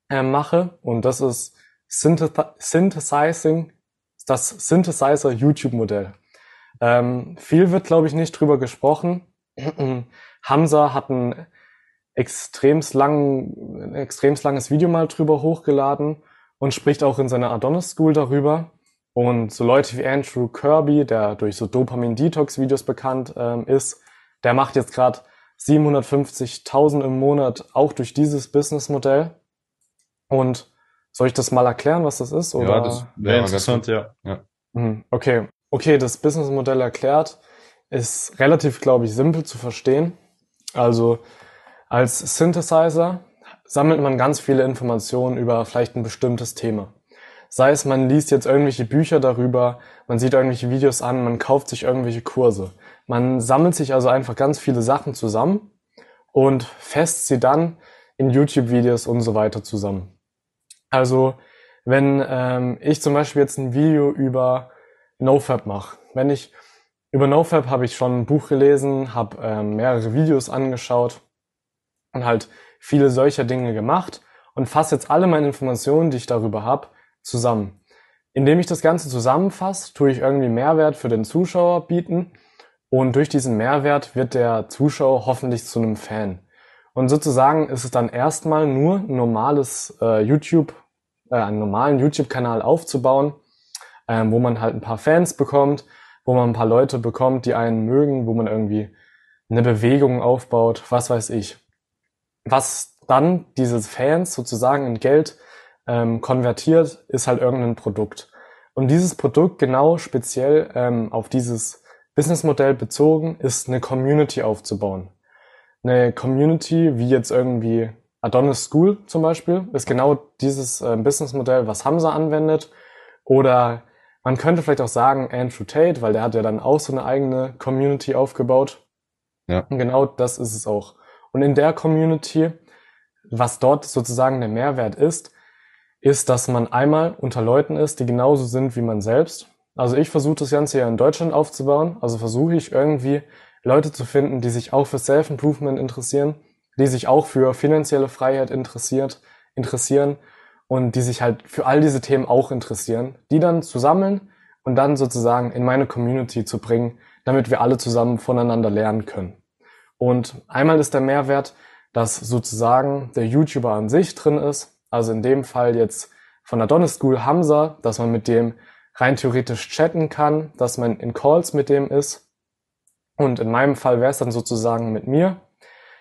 äh, mache. Und das ist Synthesizing, das Synthesizer YouTube-Modell. Ähm, viel wird, glaube ich, nicht drüber gesprochen. <clears throat> Hamza hat ein extremst, lang, ein extremst langes Video mal drüber hochgeladen und spricht auch in seiner Adonis School darüber. Und so Leute wie Andrew Kirby, der durch so Dopamin-Detox-Videos bekannt ähm, ist, der macht jetzt gerade 750.000 im Monat auch durch dieses Businessmodell. Und soll ich das mal erklären, was das ist? Oder? Ja, das wäre interessant, ja. ja. Mhm, okay. Okay, das Businessmodell erklärt ist relativ, glaube ich, simpel zu verstehen. Also als Synthesizer sammelt man ganz viele Informationen über vielleicht ein bestimmtes Thema. Sei es, man liest jetzt irgendwelche Bücher darüber, man sieht irgendwelche Videos an, man kauft sich irgendwelche Kurse. Man sammelt sich also einfach ganz viele Sachen zusammen und fest sie dann in YouTube-Videos und so weiter zusammen. Also wenn ähm, ich zum Beispiel jetzt ein Video über NoFap mache, wenn ich über NoFap habe ich schon ein Buch gelesen, habe ähm, mehrere Videos angeschaut und halt viele solcher Dinge gemacht und fasse jetzt alle meine Informationen, die ich darüber habe, zusammen. Indem ich das Ganze zusammenfasse, tue ich irgendwie Mehrwert für den Zuschauer bieten und durch diesen Mehrwert wird der Zuschauer hoffentlich zu einem Fan. Und sozusagen ist es dann erstmal nur ein normales äh, YouTube, äh, einen normalen YouTube-Kanal aufzubauen, ähm, wo man halt ein paar Fans bekommt, wo man ein paar Leute bekommt, die einen mögen, wo man irgendwie eine Bewegung aufbaut, was weiß ich. Was dann diese Fans sozusagen in Geld ähm, konvertiert, ist halt irgendein Produkt. Und dieses Produkt genau speziell ähm, auf dieses Businessmodell bezogen ist, eine Community aufzubauen. Eine Community, wie jetzt irgendwie Adonis School zum Beispiel, ist genau dieses äh, Businessmodell, was Hamza anwendet. Oder man könnte vielleicht auch sagen Andrew Tate, weil der hat ja dann auch so eine eigene Community aufgebaut. Ja. Und genau das ist es auch. Und in der Community, was dort sozusagen der Mehrwert ist, ist, dass man einmal unter Leuten ist, die genauso sind wie man selbst. Also ich versuche das Ganze ja in Deutschland aufzubauen. Also versuche ich irgendwie Leute zu finden, die sich auch für Self-Improvement interessieren, die sich auch für finanzielle Freiheit interessiert, interessieren und die sich halt für all diese Themen auch interessieren, die dann zu sammeln und dann sozusagen in meine Community zu bringen, damit wir alle zusammen voneinander lernen können. Und einmal ist der Mehrwert, dass sozusagen der YouTuber an sich drin ist. Also in dem Fall jetzt von Adonis School Hamza, dass man mit dem rein theoretisch chatten kann, dass man in Calls mit dem ist. Und in meinem Fall wäre es dann sozusagen mit mir,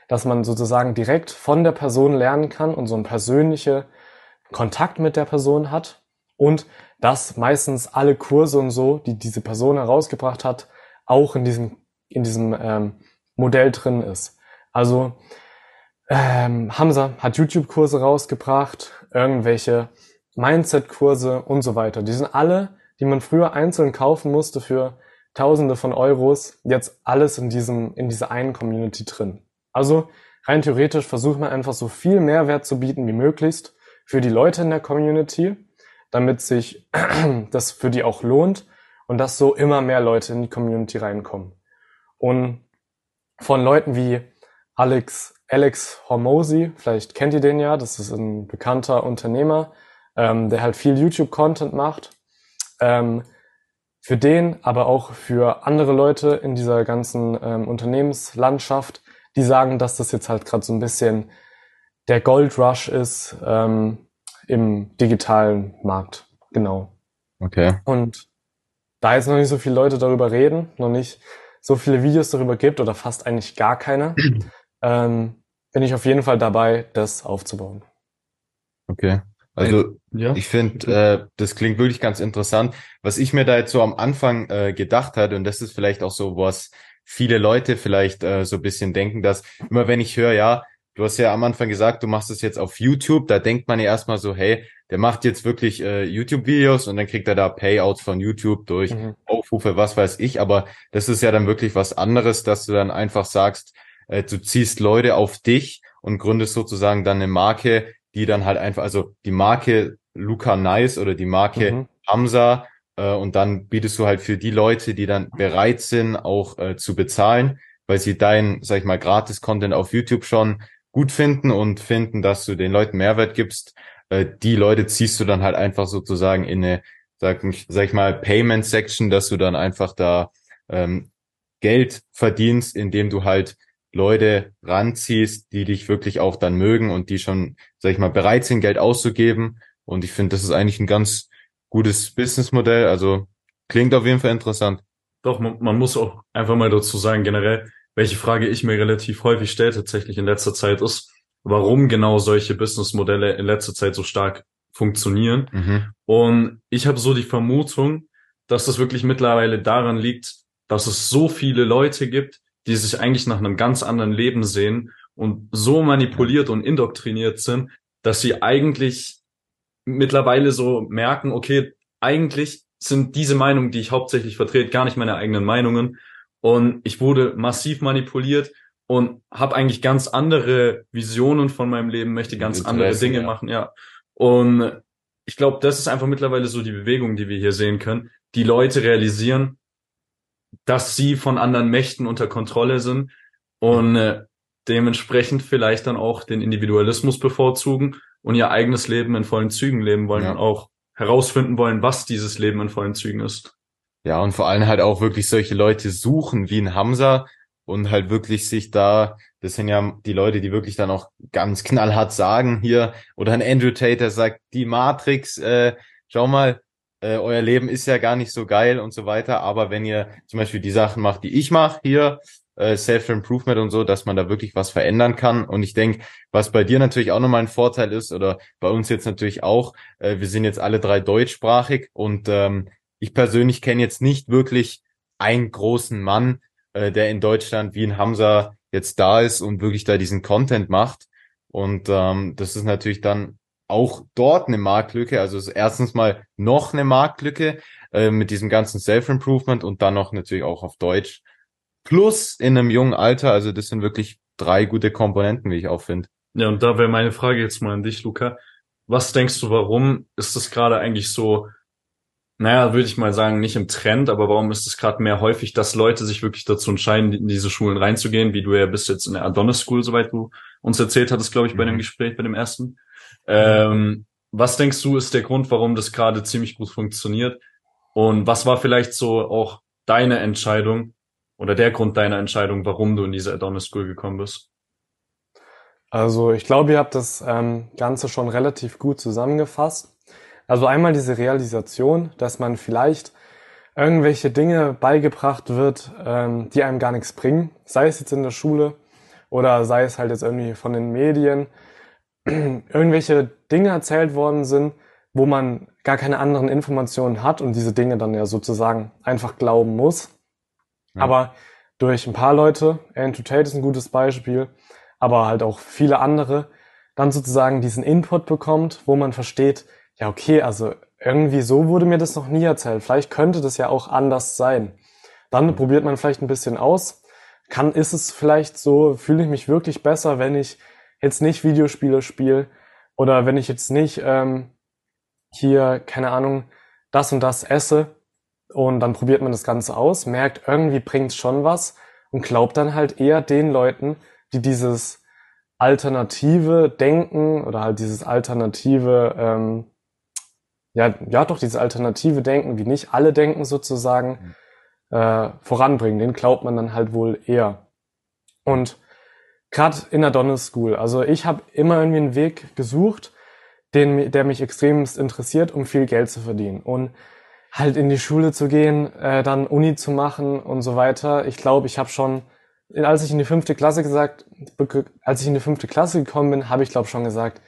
dass man sozusagen direkt von der Person lernen kann und so einen persönlichen Kontakt mit der Person hat und dass meistens alle Kurse und so, die diese Person herausgebracht hat, auch in diesem, in diesem ähm, Modell drin ist. Also ähm, Hamza hat YouTube-Kurse rausgebracht, irgendwelche Mindset-Kurse und so weiter. Die sind alle, die man früher einzeln kaufen musste für Tausende von Euros, jetzt alles in diesem, in dieser einen Community drin. Also rein theoretisch versucht man einfach so viel Mehrwert zu bieten wie möglichst für die Leute in der Community, damit sich <clears throat> das für die auch lohnt und dass so immer mehr Leute in die Community reinkommen. Und von Leuten wie Alex, Alex Hormozy, vielleicht kennt ihr den ja, das ist ein bekannter Unternehmer, ähm, der halt viel YouTube-Content macht. Ähm, für den, aber auch für andere Leute in dieser ganzen ähm, Unternehmenslandschaft die sagen, dass das jetzt halt gerade so ein bisschen der Gold Rush ist ähm, im digitalen Markt. Genau. Okay. Und da jetzt noch nicht so viele Leute darüber reden, noch nicht so viele Videos darüber gibt oder fast eigentlich gar keine, <clears throat> ähm, bin ich auf jeden Fall dabei, das aufzubauen. Okay. Also ja. ich finde, äh, das klingt wirklich ganz interessant. Was ich mir da jetzt so am Anfang äh, gedacht hatte, und das ist vielleicht auch so was, viele Leute vielleicht äh, so ein bisschen denken, dass immer wenn ich höre, ja, du hast ja am Anfang gesagt, du machst es jetzt auf YouTube, da denkt man ja erstmal so, hey, der macht jetzt wirklich äh, YouTube-Videos und dann kriegt er da Payouts von YouTube durch mhm. Aufrufe, was weiß ich, aber das ist ja dann wirklich was anderes, dass du dann einfach sagst, äh, du ziehst Leute auf dich und gründest sozusagen dann eine Marke, die dann halt einfach, also die Marke Luca Nice oder die Marke mhm. Hamza äh, und dann bietest du halt für die Leute, die dann bereit sind, auch äh, zu bezahlen, weil sie dein, sag ich mal, Gratis-Content auf YouTube schon gut finden und finden, dass du den Leuten Mehrwert gibst. Äh, die Leute ziehst du dann halt einfach sozusagen in eine, sag, sag ich mal, Payment-Section, dass du dann einfach da ähm, Geld verdienst, indem du halt Leute ranziehst, die dich wirklich auch dann mögen und die schon, sag ich mal, bereit sind, Geld auszugeben. Und ich finde, das ist eigentlich ein ganz gutes Businessmodell. Also klingt auf jeden Fall interessant. Doch, man, man muss auch einfach mal dazu sagen, generell, welche Frage ich mir relativ häufig stelle tatsächlich in letzter Zeit ist, warum genau solche Businessmodelle in letzter Zeit so stark funktionieren. Mhm. Und ich habe so die Vermutung, dass das wirklich mittlerweile daran liegt, dass es so viele Leute gibt, die sich eigentlich nach einem ganz anderen Leben sehen und so manipuliert und indoktriniert sind, dass sie eigentlich mittlerweile so merken, okay, eigentlich sind diese Meinungen, die ich hauptsächlich vertrete, gar nicht meine eigenen Meinungen. Und ich wurde massiv manipuliert und habe eigentlich ganz andere Visionen von meinem Leben, möchte ganz Interesse, andere Dinge ja. machen, ja. Und ich glaube, das ist einfach mittlerweile so die Bewegung, die wir hier sehen können. Die Leute realisieren, dass sie von anderen Mächten unter Kontrolle sind und äh, dementsprechend vielleicht dann auch den Individualismus bevorzugen und ihr eigenes Leben in vollen Zügen leben wollen ja. und auch herausfinden wollen, was dieses Leben in vollen Zügen ist. Ja, und vor allem halt auch wirklich solche Leute suchen wie ein Hamza und halt wirklich sich da, das sind ja die Leute, die wirklich dann auch ganz knallhart sagen hier, oder ein Andrew Tate, der sagt, die Matrix, äh, schau mal, äh, euer Leben ist ja gar nicht so geil und so weiter, aber wenn ihr zum Beispiel die Sachen macht, die ich mache hier, äh, Self-Improvement und so, dass man da wirklich was verändern kann. Und ich denke, was bei dir natürlich auch nochmal ein Vorteil ist, oder bei uns jetzt natürlich auch, äh, wir sind jetzt alle drei deutschsprachig und ähm, ich persönlich kenne jetzt nicht wirklich einen großen Mann, äh, der in Deutschland wie ein Hamza jetzt da ist und wirklich da diesen Content macht. Und ähm, das ist natürlich dann auch dort eine Marktlücke. Also erstens mal noch eine Marktlücke äh, mit diesem ganzen Self-Improvement und dann noch natürlich auch auf Deutsch plus in einem jungen Alter. Also das sind wirklich drei gute Komponenten, wie ich auch finde. Ja, und da wäre meine Frage jetzt mal an dich, Luca. Was denkst du, warum ist das gerade eigentlich so, naja, würde ich mal sagen, nicht im Trend, aber warum ist es gerade mehr häufig, dass Leute sich wirklich dazu entscheiden, in diese Schulen reinzugehen, wie du ja bist jetzt in der Adonis School, soweit du uns erzählt hattest, glaube ich, bei dem mhm. Gespräch, bei dem ersten. Ähm, was denkst du, ist der Grund, warum das gerade ziemlich gut funktioniert? Und was war vielleicht so auch deine Entscheidung, oder der Grund deiner Entscheidung, warum du in diese Adonis School gekommen bist? Also ich glaube, ihr habt das ähm, Ganze schon relativ gut zusammengefasst. Also einmal diese Realisation, dass man vielleicht irgendwelche Dinge beigebracht wird, ähm, die einem gar nichts bringen, sei es jetzt in der Schule oder sei es halt jetzt irgendwie von den Medien, <clears throat> irgendwelche Dinge erzählt worden sind, wo man gar keine anderen Informationen hat und diese Dinge dann ja sozusagen einfach glauben muss. Ja. Aber durch ein paar Leute, Andrew Tate ist ein gutes Beispiel, aber halt auch viele andere, dann sozusagen diesen Input bekommt, wo man versteht, ja okay, also irgendwie so wurde mir das noch nie erzählt. Vielleicht könnte das ja auch anders sein. Dann mhm. probiert man vielleicht ein bisschen aus. Kann, ist es vielleicht so, fühle ich mich wirklich besser, wenn ich jetzt nicht Videospiele spiele oder wenn ich jetzt nicht ähm, hier, keine Ahnung, das und das esse und dann probiert man das Ganze aus, merkt, irgendwie bringt's schon was und glaubt dann halt eher den Leuten, die dieses alternative Denken oder halt dieses alternative ähm, ja, ja doch, dieses alternative Denken, wie nicht alle denken sozusagen, mhm. äh, voranbringen. Den glaubt man dann halt wohl eher. Und gerade in der Donner School, also ich habe immer irgendwie einen Weg gesucht, den, der mich extremst interessiert, um viel Geld zu verdienen. Und halt in die Schule zu gehen, äh, dann Uni zu machen und so weiter. Ich glaube, ich habe schon, als ich in die fünfte Klasse gesagt, als ich in die fünfte Klasse gekommen bin, habe ich glaube schon gesagt,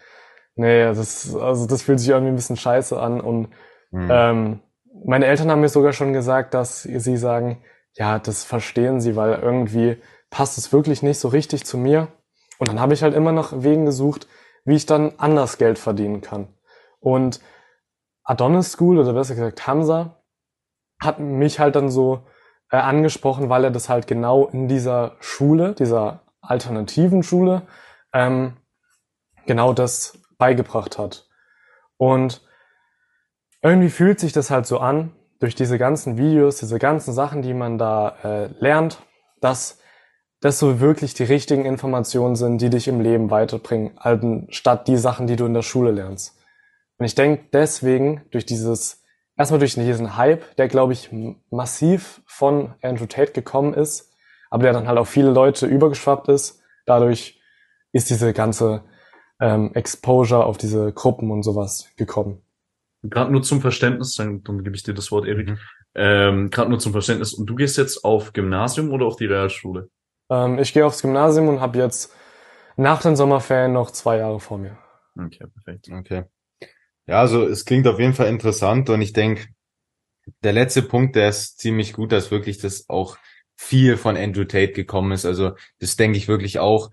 Nee, das, also das fühlt sich irgendwie ein bisschen scheiße an. Und mhm. ähm, meine Eltern haben mir sogar schon gesagt, dass sie sagen, ja, das verstehen sie, weil irgendwie passt es wirklich nicht so richtig zu mir. Und dann habe ich halt immer nach Wegen gesucht, wie ich dann anders Geld verdienen kann. Und Adonis School, oder besser gesagt Hamza, hat mich halt dann so äh, angesprochen, weil er das halt genau in dieser Schule, dieser alternativen Schule, ähm, genau das beigebracht hat. Und irgendwie fühlt sich das halt so an, durch diese ganzen Videos, diese ganzen Sachen, die man da äh, lernt, dass das so wirklich die richtigen Informationen sind, die dich im Leben weiterbringen, statt die Sachen, die du in der Schule lernst. Und ich denke deswegen, durch dieses, erstmal durch diesen Hype, der glaube ich massiv von Andrew Tate gekommen ist, aber der dann halt auf viele Leute übergeschwappt ist, dadurch ist diese ganze ähm, Exposure auf diese Gruppen und sowas gekommen. Gerade nur zum Verständnis, dann, dann gebe ich dir das Wort, Erik. Mhm. Ähm, Gerade nur zum Verständnis. Und du gehst jetzt auf Gymnasium oder auf die Realschule? Ähm, ich gehe aufs Gymnasium und habe jetzt nach den Sommerferien noch zwei Jahre vor mir. Okay, perfekt. Okay. Ja, also es klingt auf jeden Fall interessant und ich denke, der letzte Punkt, der ist ziemlich gut, dass wirklich das auch viel von Andrew Tate gekommen ist. Also das denke ich wirklich auch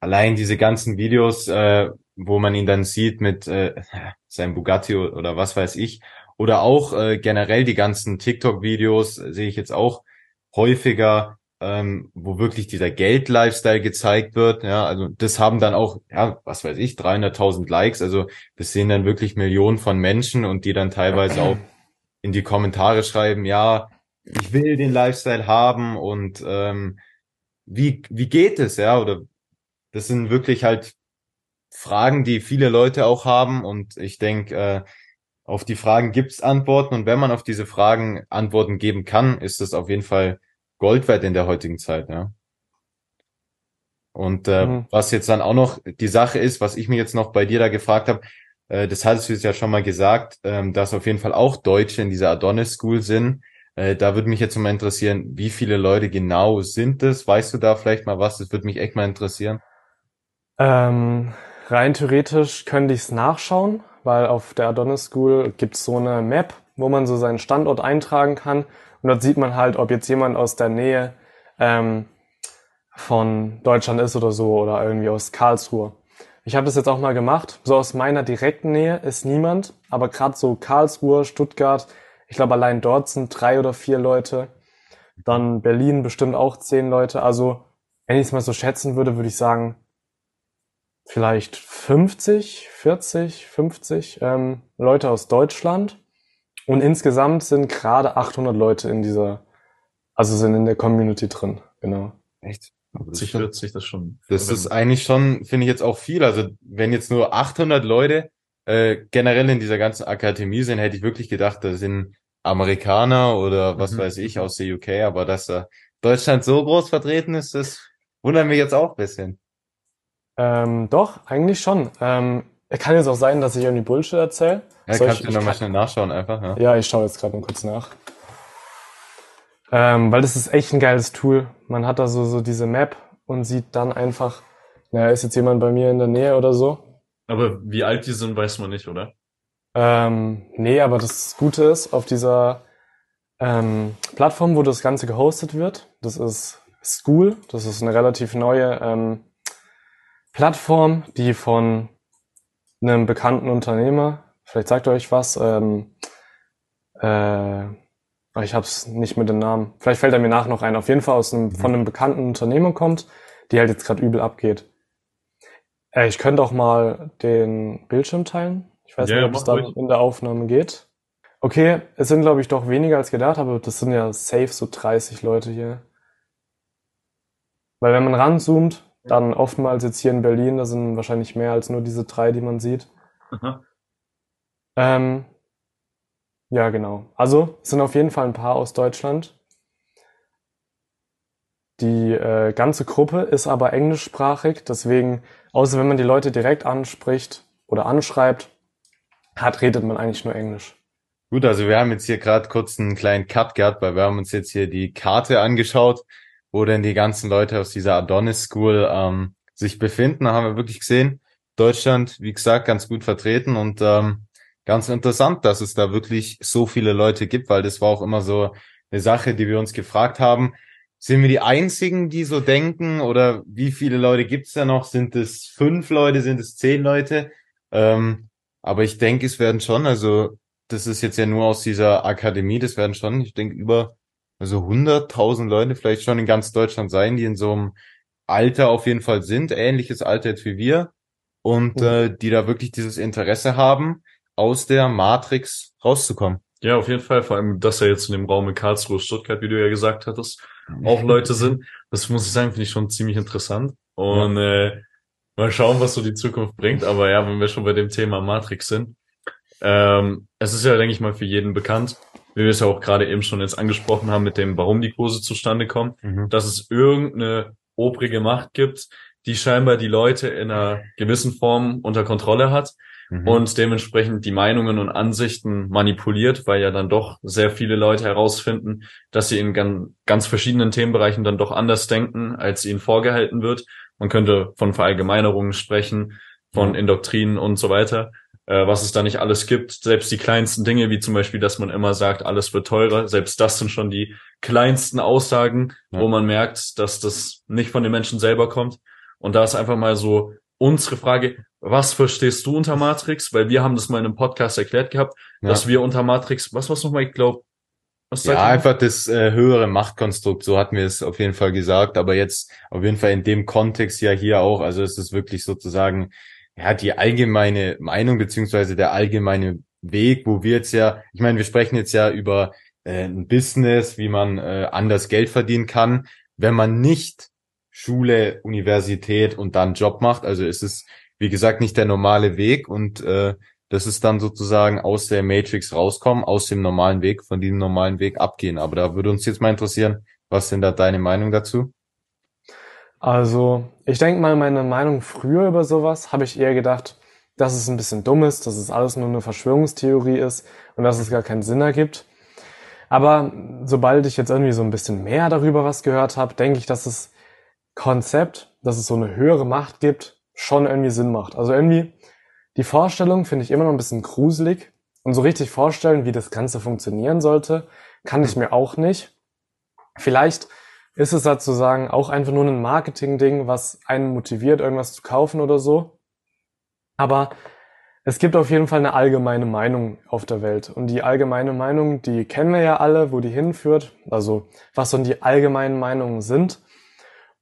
allein diese ganzen Videos, äh, wo man ihn dann sieht mit äh, <laughs> seinem Bugatti oder was weiß ich, oder auch äh, generell die ganzen TikTok-Videos äh, sehe ich jetzt auch häufiger, ähm, wo wirklich dieser Geld-Lifestyle gezeigt wird. Ja, also das haben dann auch, ja, was weiß ich, 300.000 Likes. Also das sehen dann wirklich Millionen von Menschen und die dann teilweise auch in die Kommentare schreiben, ja, ich will den Lifestyle haben und ähm, wie wie geht es, ja, oder das sind wirklich halt Fragen, die viele Leute auch haben und ich denke, äh, auf die Fragen gibt's Antworten und wenn man auf diese Fragen Antworten geben kann, ist es auf jeden Fall Gold wert in der heutigen Zeit, ja. Und äh, mhm. was jetzt dann auch noch die Sache ist, was ich mir jetzt noch bei dir da gefragt habe, äh, das hattest du jetzt ja schon mal gesagt, äh, dass auf jeden Fall auch Deutsche in dieser Adonis School sind. Äh, da würde mich jetzt mal interessieren, wie viele Leute genau sind es? Weißt du da vielleicht mal was? Das würde mich echt mal interessieren. Ähm, rein theoretisch könnte ich es nachschauen, weil auf der Adonis School gibt es so eine Map, wo man so seinen Standort eintragen kann. Und dort sieht man halt, ob jetzt jemand aus der Nähe ähm, von Deutschland ist oder so oder irgendwie aus Karlsruhe. Ich habe das jetzt auch mal gemacht. So aus meiner direkten Nähe ist niemand, aber gerade so Karlsruhe, Stuttgart, ich glaube allein dort sind drei oder vier Leute. Dann Berlin bestimmt auch zehn Leute. Also wenn ich es mal so schätzen würde, würde ich sagen vielleicht 50, 40, 50 ähm, Leute aus Deutschland. Und insgesamt sind gerade 800 Leute in dieser, also sind in der Community drin, genau. Echt? 50, 40, das schon. Das ist eigentlich schon, finde ich jetzt auch viel. Also wenn jetzt nur 800 Leute äh, generell in dieser ganzen Akademie sind, hätte ich wirklich gedacht, da sind Amerikaner oder was mhm. weiß ich aus der UK, aber dass da Deutschland so groß vertreten ist, das wundert mich jetzt auch ein bisschen. Ähm, doch, eigentlich schon. Ähm, kann jetzt auch sein, dass ich irgendwie Bullshit erzähle. Ja, Soll kannst ich- du nochmal kann- schnell nachschauen einfach, ja. Ja, ich schaue jetzt gerade mal kurz nach. Ähm, weil das ist echt ein geiles Tool. Man hat da so, so diese Map und sieht dann einfach, naja, ist jetzt jemand bei mir in der Nähe oder so. Aber wie alt die sind, weiß man nicht, oder? Ähm, nee, aber das Gute ist, auf dieser ähm, Plattform, wo das Ganze gehostet wird, das ist School, das ist eine relativ neue ähm, Plattform, die von einem bekannten Unternehmer, vielleicht sagt ihr euch was, ähm, äh, ich hab's nicht mit dem Namen, vielleicht fällt er mir nach noch ein, auf jeden Fall aus einem, von einem bekannten Unternehmer kommt, die halt jetzt gerade übel abgeht. Äh, ich könnte auch mal den Bildschirm teilen. Ich weiß Ja, nicht, ob es mach da ruhig. in der Aufnahme geht. Okay, es sind glaube ich doch weniger als gedacht, aber das sind ja safe so 30 Leute hier. Weil wenn man ranzoomt, dann oftmals jetzt hier in Berlin, da sind wahrscheinlich mehr als nur diese drei, die man sieht. Aha. Ähm, ja, genau. Also es sind auf jeden Fall ein paar aus Deutschland. Die äh, ganze Gruppe ist aber englischsprachig, deswegen, außer wenn man die Leute direkt anspricht oder anschreibt, hat, redet man eigentlich nur Englisch. Gut, also wir haben jetzt hier gerade kurz einen kleinen Cut gehabt, weil wir haben uns jetzt hier die Karte angeschaut, wo denn die ganzen Leute aus dieser Adonis School ähm, sich befinden. Da haben wir wirklich gesehen, Deutschland, wie gesagt, ganz gut vertreten und ähm, ganz interessant, dass es da wirklich so viele Leute gibt, weil das war auch immer so eine Sache, die wir uns gefragt haben. Sind wir die einzigen, die so denken oder wie viele Leute gibt's da noch? Sind es fünf Leute, sind es zehn Leute? Ähm, aber ich denke, es werden schon, also das ist jetzt ja nur aus dieser Akademie, das werden schon, ich denke, über also 100.000 Leute vielleicht schon in ganz Deutschland sein, die in so einem Alter auf jeden Fall sind, ähnliches Alter jetzt wie wir und Mhm. äh, die da wirklich dieses Interesse haben, aus der Matrix rauszukommen. Ja, auf jeden Fall. Vor allem, dass er jetzt in dem Raum in Karlsruhe, Stuttgart, wie du ja gesagt hattest, auch Leute sind. Das muss ich sagen, finde ich schon ziemlich interessant. Und äh, mal schauen, was so die Zukunft bringt. Aber ja, wenn wir schon bei dem Thema Matrix sind, ähm, es ist ja, denke ich mal, für jeden bekannt, wie wir es ja auch gerade eben schon jetzt angesprochen haben, mit dem, warum die Kurse zustande kommen, Mhm. dass es irgendeine obrige Macht gibt, die scheinbar die Leute in einer gewissen Form unter Kontrolle hat Mhm. und dementsprechend die Meinungen und Ansichten manipuliert, weil ja dann doch sehr viele Leute herausfinden, dass sie in ganz, ganz verschiedenen Themenbereichen dann doch anders denken, als ihnen vorgehalten wird. Man könnte von Verallgemeinerungen sprechen, von Ja. Indoktrinen und so weiter, äh, was es da nicht alles gibt. Selbst die kleinsten Dinge, wie zum Beispiel, dass man immer sagt, alles wird teurer, selbst das sind schon die kleinsten Aussagen, Ja. wo man merkt, dass das nicht von den Menschen selber kommt. Und da ist einfach mal so unsere Frage, was verstehst du unter Matrix? Weil wir haben das mal in einem Podcast erklärt gehabt, Ja. dass wir unter Matrix, was war's nochmal, ich glaube, was Ja, einfach das äh, höhere Machtkonstrukt, so hatten wir es auf jeden Fall gesagt, aber jetzt auf jeden Fall in dem Kontext ja hier auch, also es ist wirklich sozusagen ja die allgemeine Meinung beziehungsweise der allgemeine Weg, wo wir jetzt ja, ich meine, wir sprechen jetzt ja über äh, ein Business, wie man äh, anders Geld verdienen kann, wenn man nicht Schule, Universität und dann Job macht, also es ist wie gesagt nicht der normale Weg und äh, das ist dann sozusagen aus der Matrix rauskommen, aus dem normalen Weg, von diesem normalen Weg abgehen. Aber da würde uns jetzt mal interessieren, was sind da deine Meinung dazu? Also, ich denke mal, meine Meinung früher über sowas habe ich eher gedacht, dass es ein bisschen dumm ist, dass es alles nur eine Verschwörungstheorie ist und dass es gar keinen Sinn ergibt. Aber sobald ich jetzt irgendwie so ein bisschen mehr darüber was gehört habe, denke ich, dass das Konzept, dass es so eine höhere Macht gibt, schon irgendwie Sinn macht. Also irgendwie die Vorstellung finde ich immer noch ein bisschen gruselig und so richtig vorstellen, wie das Ganze funktionieren sollte, kann ich mir auch nicht. Vielleicht ist es sozusagen auch einfach nur ein Marketing-Ding, was einen motiviert, irgendwas zu kaufen oder so. Aber es gibt auf jeden Fall eine allgemeine Meinung auf der Welt. Und die allgemeine Meinung, die kennen wir ja alle, wo die hinführt. Also was so die allgemeinen Meinungen sind.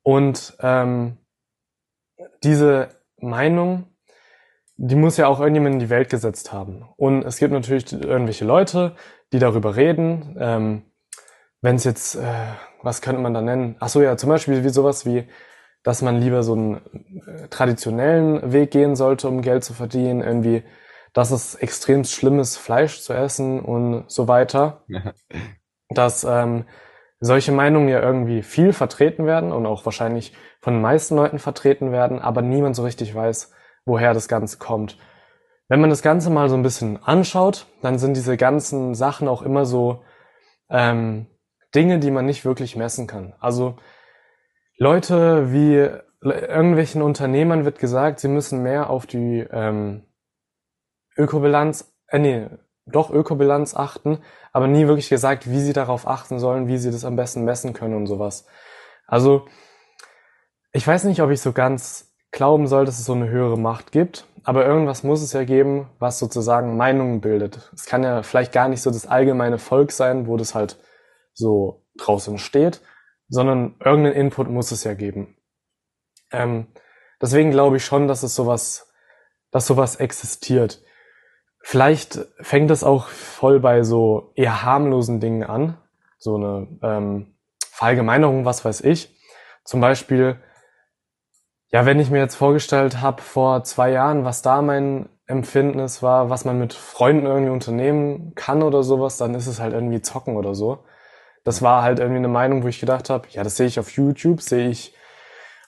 Und ähm, diese Meinung, die muss ja auch irgendjemand in die Welt gesetzt haben. Und es gibt natürlich irgendwelche Leute, die darüber reden. Ähm, Wenn es jetzt, äh, was könnte man da nennen? Ach so, ja, zum Beispiel wie sowas wie, dass man lieber so einen äh, traditionellen Weg gehen sollte, um Geld zu verdienen. Irgendwie, dass es extrem schlimm ist, Fleisch zu essen und so weiter. Dass ähm, solche Meinungen ja irgendwie viel vertreten werden und auch wahrscheinlich von den meisten Leuten vertreten werden, aber niemand so richtig weiß, woher das Ganze kommt. Wenn man das Ganze mal so ein bisschen anschaut, dann sind diese ganzen Sachen auch immer so ähm, Dinge, die man nicht wirklich messen kann. Also Leute wie irgendwelchen Unternehmern wird gesagt, sie müssen mehr auf die ähm, Ökobilanz, äh, nee, doch Ökobilanz achten, aber nie wirklich gesagt, wie sie darauf achten sollen, wie sie das am besten messen können und sowas. Also ich weiß nicht, ob ich so ganz glauben soll, dass es so eine höhere Macht gibt, aber irgendwas muss es ja geben, was sozusagen Meinungen bildet. Es kann ja vielleicht gar nicht so das allgemeine Volk sein, wo das halt so draußen steht, sondern irgendeinen Input muss es ja geben. Ähm, deswegen glaube ich schon, dass es sowas, dass sowas existiert. Vielleicht fängt es auch voll bei so eher harmlosen Dingen an. So eine ähm, Verallgemeinerung, was weiß ich. Zum Beispiel, ja, wenn ich mir jetzt vorgestellt habe vor zwei Jahren, was da mein Empfinden ist, war, was man mit Freunden irgendwie unternehmen kann oder sowas, dann ist es halt irgendwie zocken oder so. Das war halt irgendwie eine Meinung, wo ich gedacht habe, ja, das sehe ich auf YouTube, sehe ich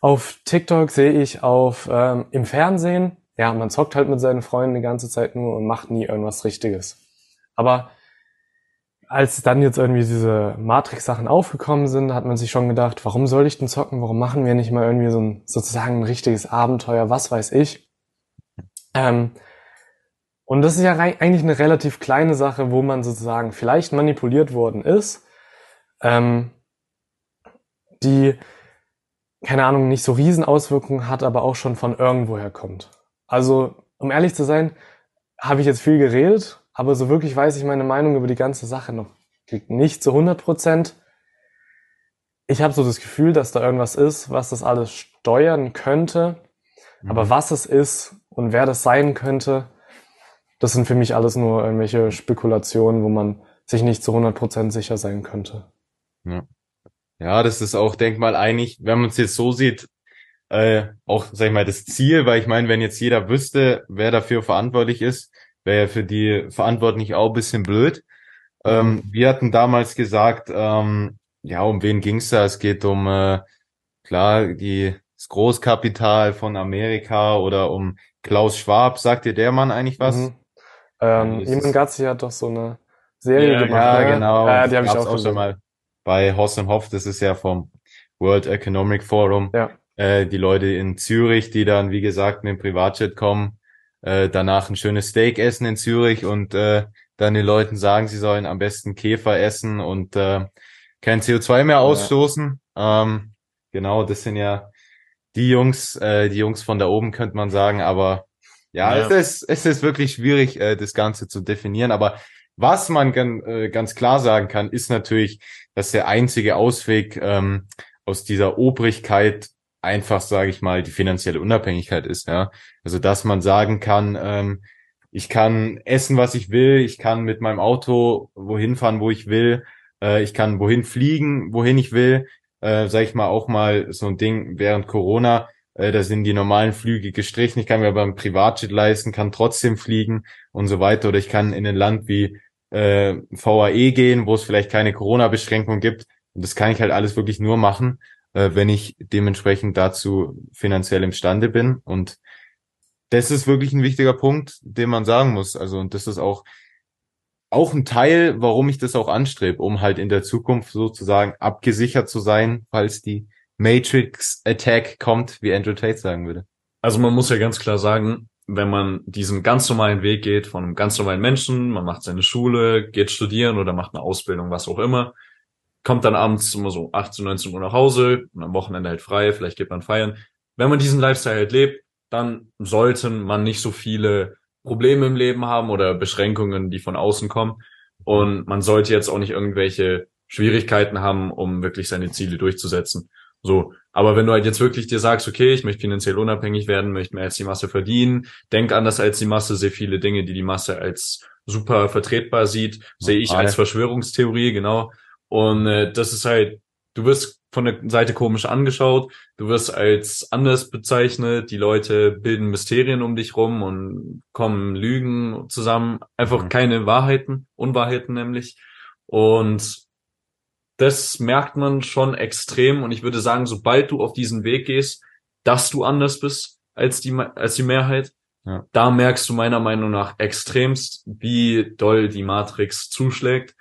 auf TikTok, sehe ich auf ähm, im Fernsehen ja, man zockt halt mit seinen Freunden die ganze Zeit nur und macht nie irgendwas Richtiges. Aber als dann jetzt irgendwie diese Matrix-Sachen aufgekommen sind, hat man sich schon gedacht, warum soll ich denn zocken? Warum machen wir nicht mal irgendwie so ein sozusagen ein richtiges Abenteuer? Was weiß ich? Ähm, und das ist ja eigentlich eine relativ kleine Sache, wo man sozusagen vielleicht manipuliert worden ist, ähm, die keine Ahnung nicht so Riesenauswirkungen hat, aber auch schon von irgendwoher kommt. Also, um ehrlich zu sein, habe ich jetzt viel geredet, aber so wirklich weiß ich meine Meinung über die ganze Sache noch nicht zu 100 Prozent. Ich habe so das Gefühl, dass da irgendwas ist, was das alles steuern könnte. Mhm. Aber was es ist und wer das sein könnte, das sind für mich alles nur irgendwelche Spekulationen, wo man sich nicht zu 100 Prozent sicher sein könnte. Ja. ja, das ist auch, denk mal, eigentlich, wenn man es jetzt so sieht, äh, auch, sag ich mal, das Ziel, weil ich meine, wenn jetzt jeder wüsste, wer dafür verantwortlich ist, wäre ja für die Verantwortlichen auch ein bisschen blöd. Ähm, wir hatten damals gesagt, ähm, ja, um wen ging's da? Es geht um, äh, klar, die, das Großkapital von Amerika oder um Klaus Schwab. Sagt dir der Mann eigentlich was? Mhm. Ähm, Iman Gazzi hat doch so eine Serie ja, gemacht. Ja, ne? genau. Ja, die habe ich auch, auch schon mal bei Horst und Hoff. Das ist ja vom World Economic Forum. Ja äh, die Leute in Zürich, die dann, wie gesagt, mit dem Privatjet kommen, äh, danach ein schönes Steak essen in Zürich und äh, dann den Leuten sagen, sie sollen am besten Käfer essen und äh, kein CO2 mehr ausstoßen. Ja. Ähm, genau, das sind ja die Jungs, äh, die Jungs von da oben, könnte man sagen, aber ja, ja. Es, ist, es ist wirklich schwierig, äh, das Ganze zu definieren, aber was man gan, äh, ganz klar sagen kann, ist natürlich, dass der einzige Ausweg ähm, aus dieser Obrigkeit einfach, sage ich mal, die finanzielle Unabhängigkeit ist. Ja, also dass man sagen kann, ähm, ich kann essen, was ich will, ich kann mit meinem Auto wohin fahren, wo ich will, äh, ich kann wohin fliegen, wohin ich will. Äh, sag ich mal auch mal so ein Ding während Corona. Äh, da sind die normalen Flüge gestrichen. Ich kann mir aber ein Privatjet leisten, kann trotzdem fliegen und so weiter. Oder ich kann in ein Land wie äh, VAE gehen, wo es vielleicht keine Corona-Beschränkung gibt. Und das kann ich halt alles wirklich nur machen, äh, wenn ich dementsprechend dazu finanziell imstande bin. Und das ist wirklich ein wichtiger Punkt, den man sagen muss. Also, und das ist auch, auch ein Teil, warum ich das auch anstrebe, um halt in der Zukunft sozusagen abgesichert zu sein, falls die Matrix Attack kommt, wie Andrew Tate sagen würde. Also man muss ja ganz klar sagen, wenn man diesen ganz normalen Weg geht von einem ganz normalen Menschen, man macht seine Schule, geht studieren oder macht eine Ausbildung, was auch immer, kommt dann abends immer so 18, 19 Uhr nach Hause und am Wochenende halt frei, vielleicht geht man feiern. Wenn man diesen Lifestyle halt lebt, dann sollte man nicht so viele Probleme im Leben haben oder Beschränkungen, die von außen kommen. Und man sollte jetzt auch nicht irgendwelche Schwierigkeiten haben, um wirklich seine Ziele durchzusetzen. So. Aber wenn du halt jetzt wirklich dir sagst, okay, ich möchte finanziell unabhängig werden, möchte mehr als die Masse verdienen, denk anders als die Masse, sehr viele Dinge, die die Masse als super vertretbar sieht, sehe ich als Verschwörungstheorie, genau. Und äh, das ist halt, du wirst von der Seite komisch angeschaut, du wirst als anders bezeichnet, die Leute bilden Mysterien um dich rum und kommen Lügen zusammen, einfach mhm. keine Wahrheiten, Unwahrheiten nämlich. Und das merkt man schon extrem. Und ich würde sagen, sobald du auf diesen Weg gehst, dass du anders bist als die, als die Mehrheit, ja. da merkst du meiner Meinung nach extremst, wie doll die Matrix zuschlägt.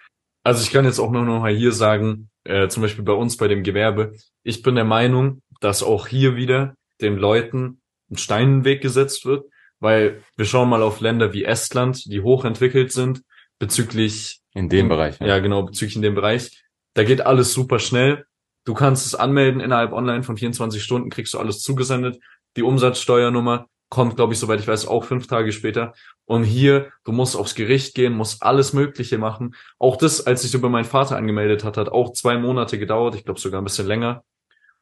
Also ich kann jetzt auch nur noch mal hier sagen, äh, zum Beispiel bei uns bei dem Gewerbe, ich bin der Meinung, dass auch hier wieder den Leuten ein Stein in den Weg gesetzt wird, weil wir schauen mal auf Länder wie Estland, die hochentwickelt sind, bezüglich in dem Bereich. Ja. ja, genau, bezüglich in dem Bereich. Da geht alles super schnell. Du kannst es anmelden innerhalb online von 24 Stunden, kriegst du alles zugesendet. Die Umsatzsteuernummer kommt, glaube ich, soweit ich weiß, auch fünf Tage später. Und hier, du musst aufs Gericht gehen, musst alles Mögliche machen. Auch das, als ich über meinen Vater angemeldet hat, hat auch zwei Monate gedauert. Ich glaube sogar ein bisschen länger.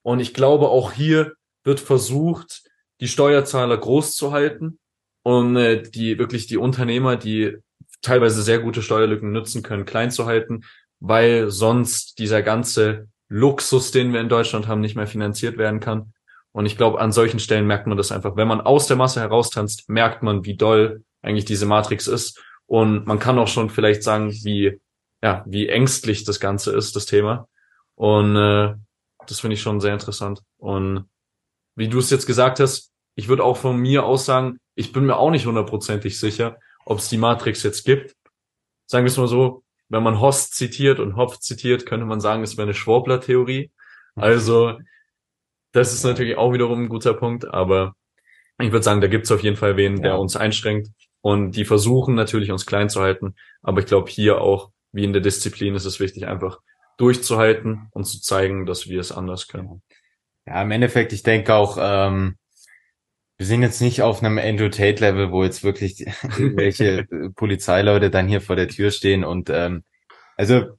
Und ich glaube, auch hier wird versucht, die Steuerzahler groß zu halten und äh, die wirklich die Unternehmer, die teilweise sehr gute Steuerlücken nutzen können, klein zu halten, weil sonst dieser ganze Luxus, den wir in Deutschland haben, nicht mehr finanziert werden kann. Und ich glaube, an solchen Stellen merkt man das einfach. Wenn man aus der Masse heraustanzt, merkt man, wie doll eigentlich diese Matrix ist. Und man kann auch schon vielleicht sagen, wie, ja, wie ängstlich das Ganze ist, das Thema. Und äh, das finde ich schon sehr interessant. Und wie du es jetzt gesagt hast, ich würde auch von mir aus sagen, ich bin mir auch nicht hundertprozentig sicher, ob es die Matrix jetzt gibt. Sagen wir es mal so, wenn man Host zitiert und Hopf zitiert, könnte man sagen, es wäre eine Schwurbler-Theorie. Also, das ist natürlich auch wiederum ein guter Punkt, aber ich würde sagen, da gibt es auf jeden Fall wen, der ja. uns einschränkt. Und die versuchen natürlich, uns klein zu halten. Aber ich glaube, hier auch, wie in der Disziplin, ist es wichtig, einfach durchzuhalten und zu zeigen, dass wir es anders können. Ja, im Endeffekt, ich denke auch, ähm, wir sind jetzt nicht auf einem Andrew Tate Level, wo jetzt wirklich <laughs> irgendwelche Polizeileute dann hier vor der Tür stehen und ähm, also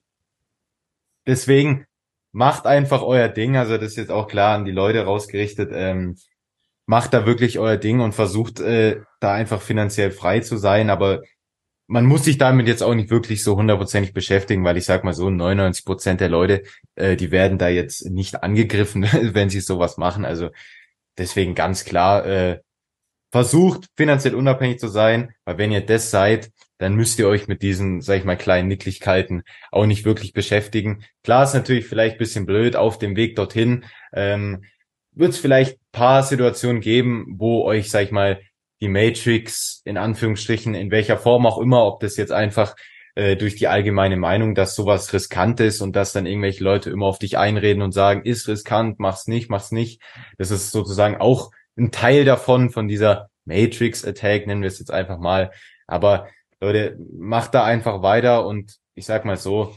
deswegen macht einfach euer Ding. Also das ist jetzt auch klar an die Leute rausgerichtet. Ähm, macht da wirklich euer Ding und versucht äh, da einfach finanziell frei zu sein. Aber man muss sich damit jetzt auch nicht wirklich so hundertprozentig beschäftigen, weil ich sag mal so, 99 Prozent der Leute, äh, die werden da jetzt nicht angegriffen, <laughs> wenn sie sowas machen. Also deswegen ganz klar, äh, versucht finanziell unabhängig zu sein, weil wenn ihr das seid, dann müsst ihr euch mit diesen, sag ich mal, kleinen Nicklichkeiten auch nicht wirklich beschäftigen. Klar ist natürlich vielleicht bisschen blöd auf dem Weg dorthin. Ähm, Wird es vielleicht paar Situationen geben, wo euch, sag ich mal, die Matrix in Anführungsstrichen, in welcher Form auch immer, ob das jetzt einfach äh, durch die allgemeine Meinung, dass sowas riskant ist und dass dann irgendwelche Leute immer auf dich einreden und sagen, ist riskant, mach's nicht, mach's nicht. Das ist sozusagen auch ein Teil davon, von dieser Matrix-Attack, nennen wir es jetzt einfach mal. Aber Leute, macht da einfach weiter und ich sag mal so,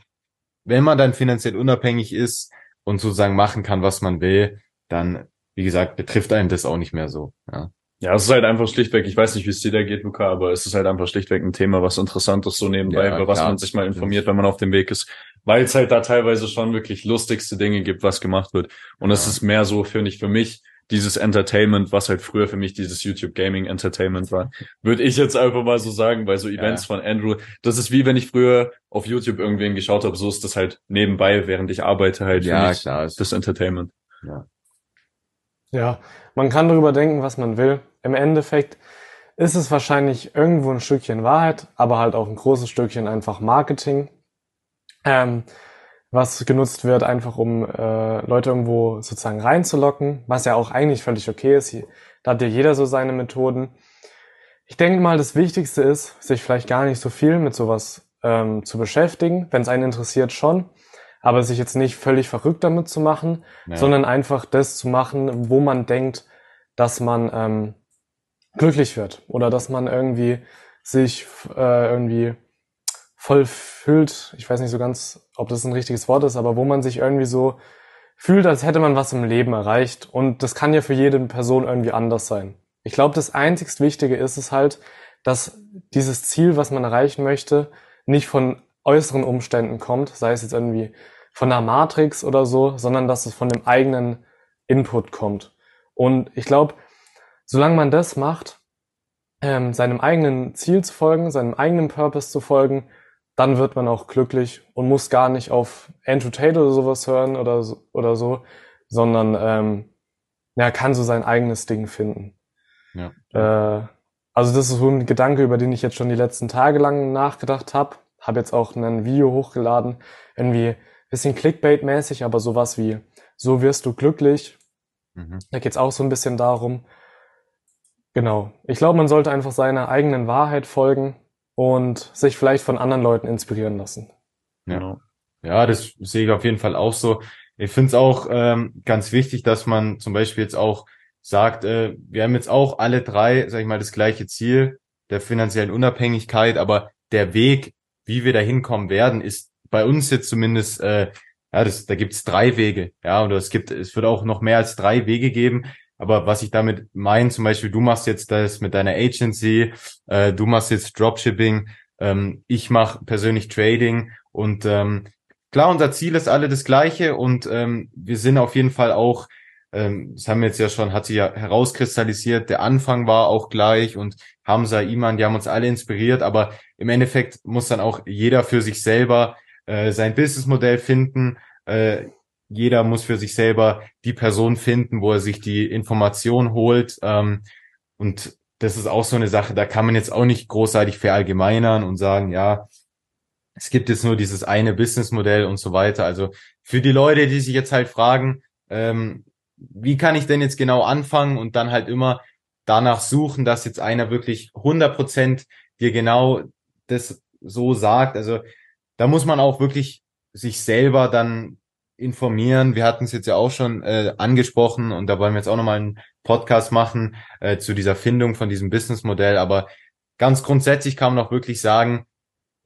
wenn man dann finanziell unabhängig ist und sozusagen machen kann, was man will, dann, wie gesagt, betrifft einem das auch nicht mehr so. Ja. Ja, es ist halt einfach schlichtweg, ich weiß nicht, wie es dir da geht, Luca, aber es ist halt einfach schlichtweg ein Thema, was interessant ist, so nebenbei, ja, über was man sich mal informiert, wenn man auf dem Weg ist. Weil es halt da teilweise schon wirklich lustigste Dinge gibt, was gemacht wird. Und es ist mehr so, finde ich, für mich, dieses Entertainment, was halt früher für mich dieses YouTube Gaming Entertainment war, würde ich jetzt einfach mal so sagen, weil so Events ja. von Andrew, das ist wie wenn ich früher auf YouTube irgendwen geschaut habe, so ist das halt nebenbei, während ich arbeite halt ja, klar, das Entertainment. Ja. Ja, man kann darüber denken, was man will. Im Endeffekt ist es wahrscheinlich irgendwo ein Stückchen Wahrheit, aber halt auch ein großes Stückchen einfach Marketing, ähm, was genutzt wird, einfach um äh, Leute irgendwo sozusagen reinzulocken, was ja auch eigentlich völlig okay ist. Da hat ja jeder so seine Methoden. Ich denke mal, das Wichtigste ist, sich vielleicht gar nicht so viel mit sowas ähm, zu beschäftigen, wenn es einen interessiert schon aber sich jetzt nicht völlig verrückt damit zu machen, ja. sondern einfach das zu machen, wo man denkt, dass man ähm, glücklich wird oder dass man irgendwie sich äh, irgendwie voll fühlt. Ich weiß nicht so ganz, ob das ein richtiges Wort ist, aber wo man sich irgendwie so fühlt, als hätte man was im Leben erreicht. Und das kann ja für jede Person irgendwie anders sein. Ich glaube, das einzigst Wichtige ist es halt, dass dieses Ziel, was man erreichen möchte, nicht von äußeren Umständen kommt, sei es jetzt irgendwie von der Matrix oder so, sondern dass es von dem eigenen Input kommt. Und ich glaube, solange man das macht, ähm, seinem eigenen Ziel zu folgen, seinem eigenen Purpose zu folgen, dann wird man auch glücklich und muss gar nicht auf Andrew Tate oder sowas hören oder so, oder so sondern ähm, ja, kann so sein eigenes Ding finden. Ja. Äh, also das ist so ein Gedanke, über den ich jetzt schon die letzten Tage lang nachgedacht habe habe jetzt auch ein Video hochgeladen, irgendwie, bisschen Clickbait-mäßig, aber sowas wie, so wirst du glücklich. Mhm. Da geht's auch so ein bisschen darum. Genau. Ich glaube, man sollte einfach seiner eigenen Wahrheit folgen und sich vielleicht von anderen Leuten inspirieren lassen. Ja, genau. ja das sehe ich auf jeden Fall auch so. Ich finde es auch ähm, ganz wichtig, dass man zum Beispiel jetzt auch sagt, äh, wir haben jetzt auch alle drei, sag ich mal, das gleiche Ziel der finanziellen Unabhängigkeit, aber der Weg, wie wir da hinkommen werden, ist bei uns jetzt zumindest, äh, ja, das, da gibt's drei Wege, ja, oder es gibt, es wird auch noch mehr als drei Wege geben. Aber was ich damit meine, zum Beispiel, du machst jetzt das mit deiner Agency, äh, du machst jetzt Dropshipping, ähm, ich mache persönlich Trading und ähm, klar, unser Ziel ist alle das gleiche und ähm, wir sind auf jeden Fall auch ähm, das haben wir jetzt ja schon, hat sich ja herauskristallisiert, der Anfang war auch gleich und Hamza, Iman, die haben uns alle inspiriert, aber im Endeffekt muss dann auch jeder für sich selber äh, sein Businessmodell finden. Äh, jeder muss für sich selber die Person finden, wo er sich die Information holt. Ähm, und das ist auch so eine Sache, da kann man jetzt auch nicht großartig verallgemeinern und sagen, ja, es gibt jetzt nur dieses eine Businessmodell und so weiter. Also für die Leute, die sich jetzt halt fragen, ähm, wie kann ich denn jetzt genau anfangen und dann halt immer danach suchen, dass jetzt einer wirklich 100 Prozent dir genau das so sagt. Also da muss man auch wirklich sich selber dann informieren. Wir hatten es jetzt ja auch schon äh, angesprochen und da wollen wir jetzt auch nochmal einen Podcast machen äh, zu dieser Findung von diesem Businessmodell. Aber ganz grundsätzlich kann man auch wirklich sagen,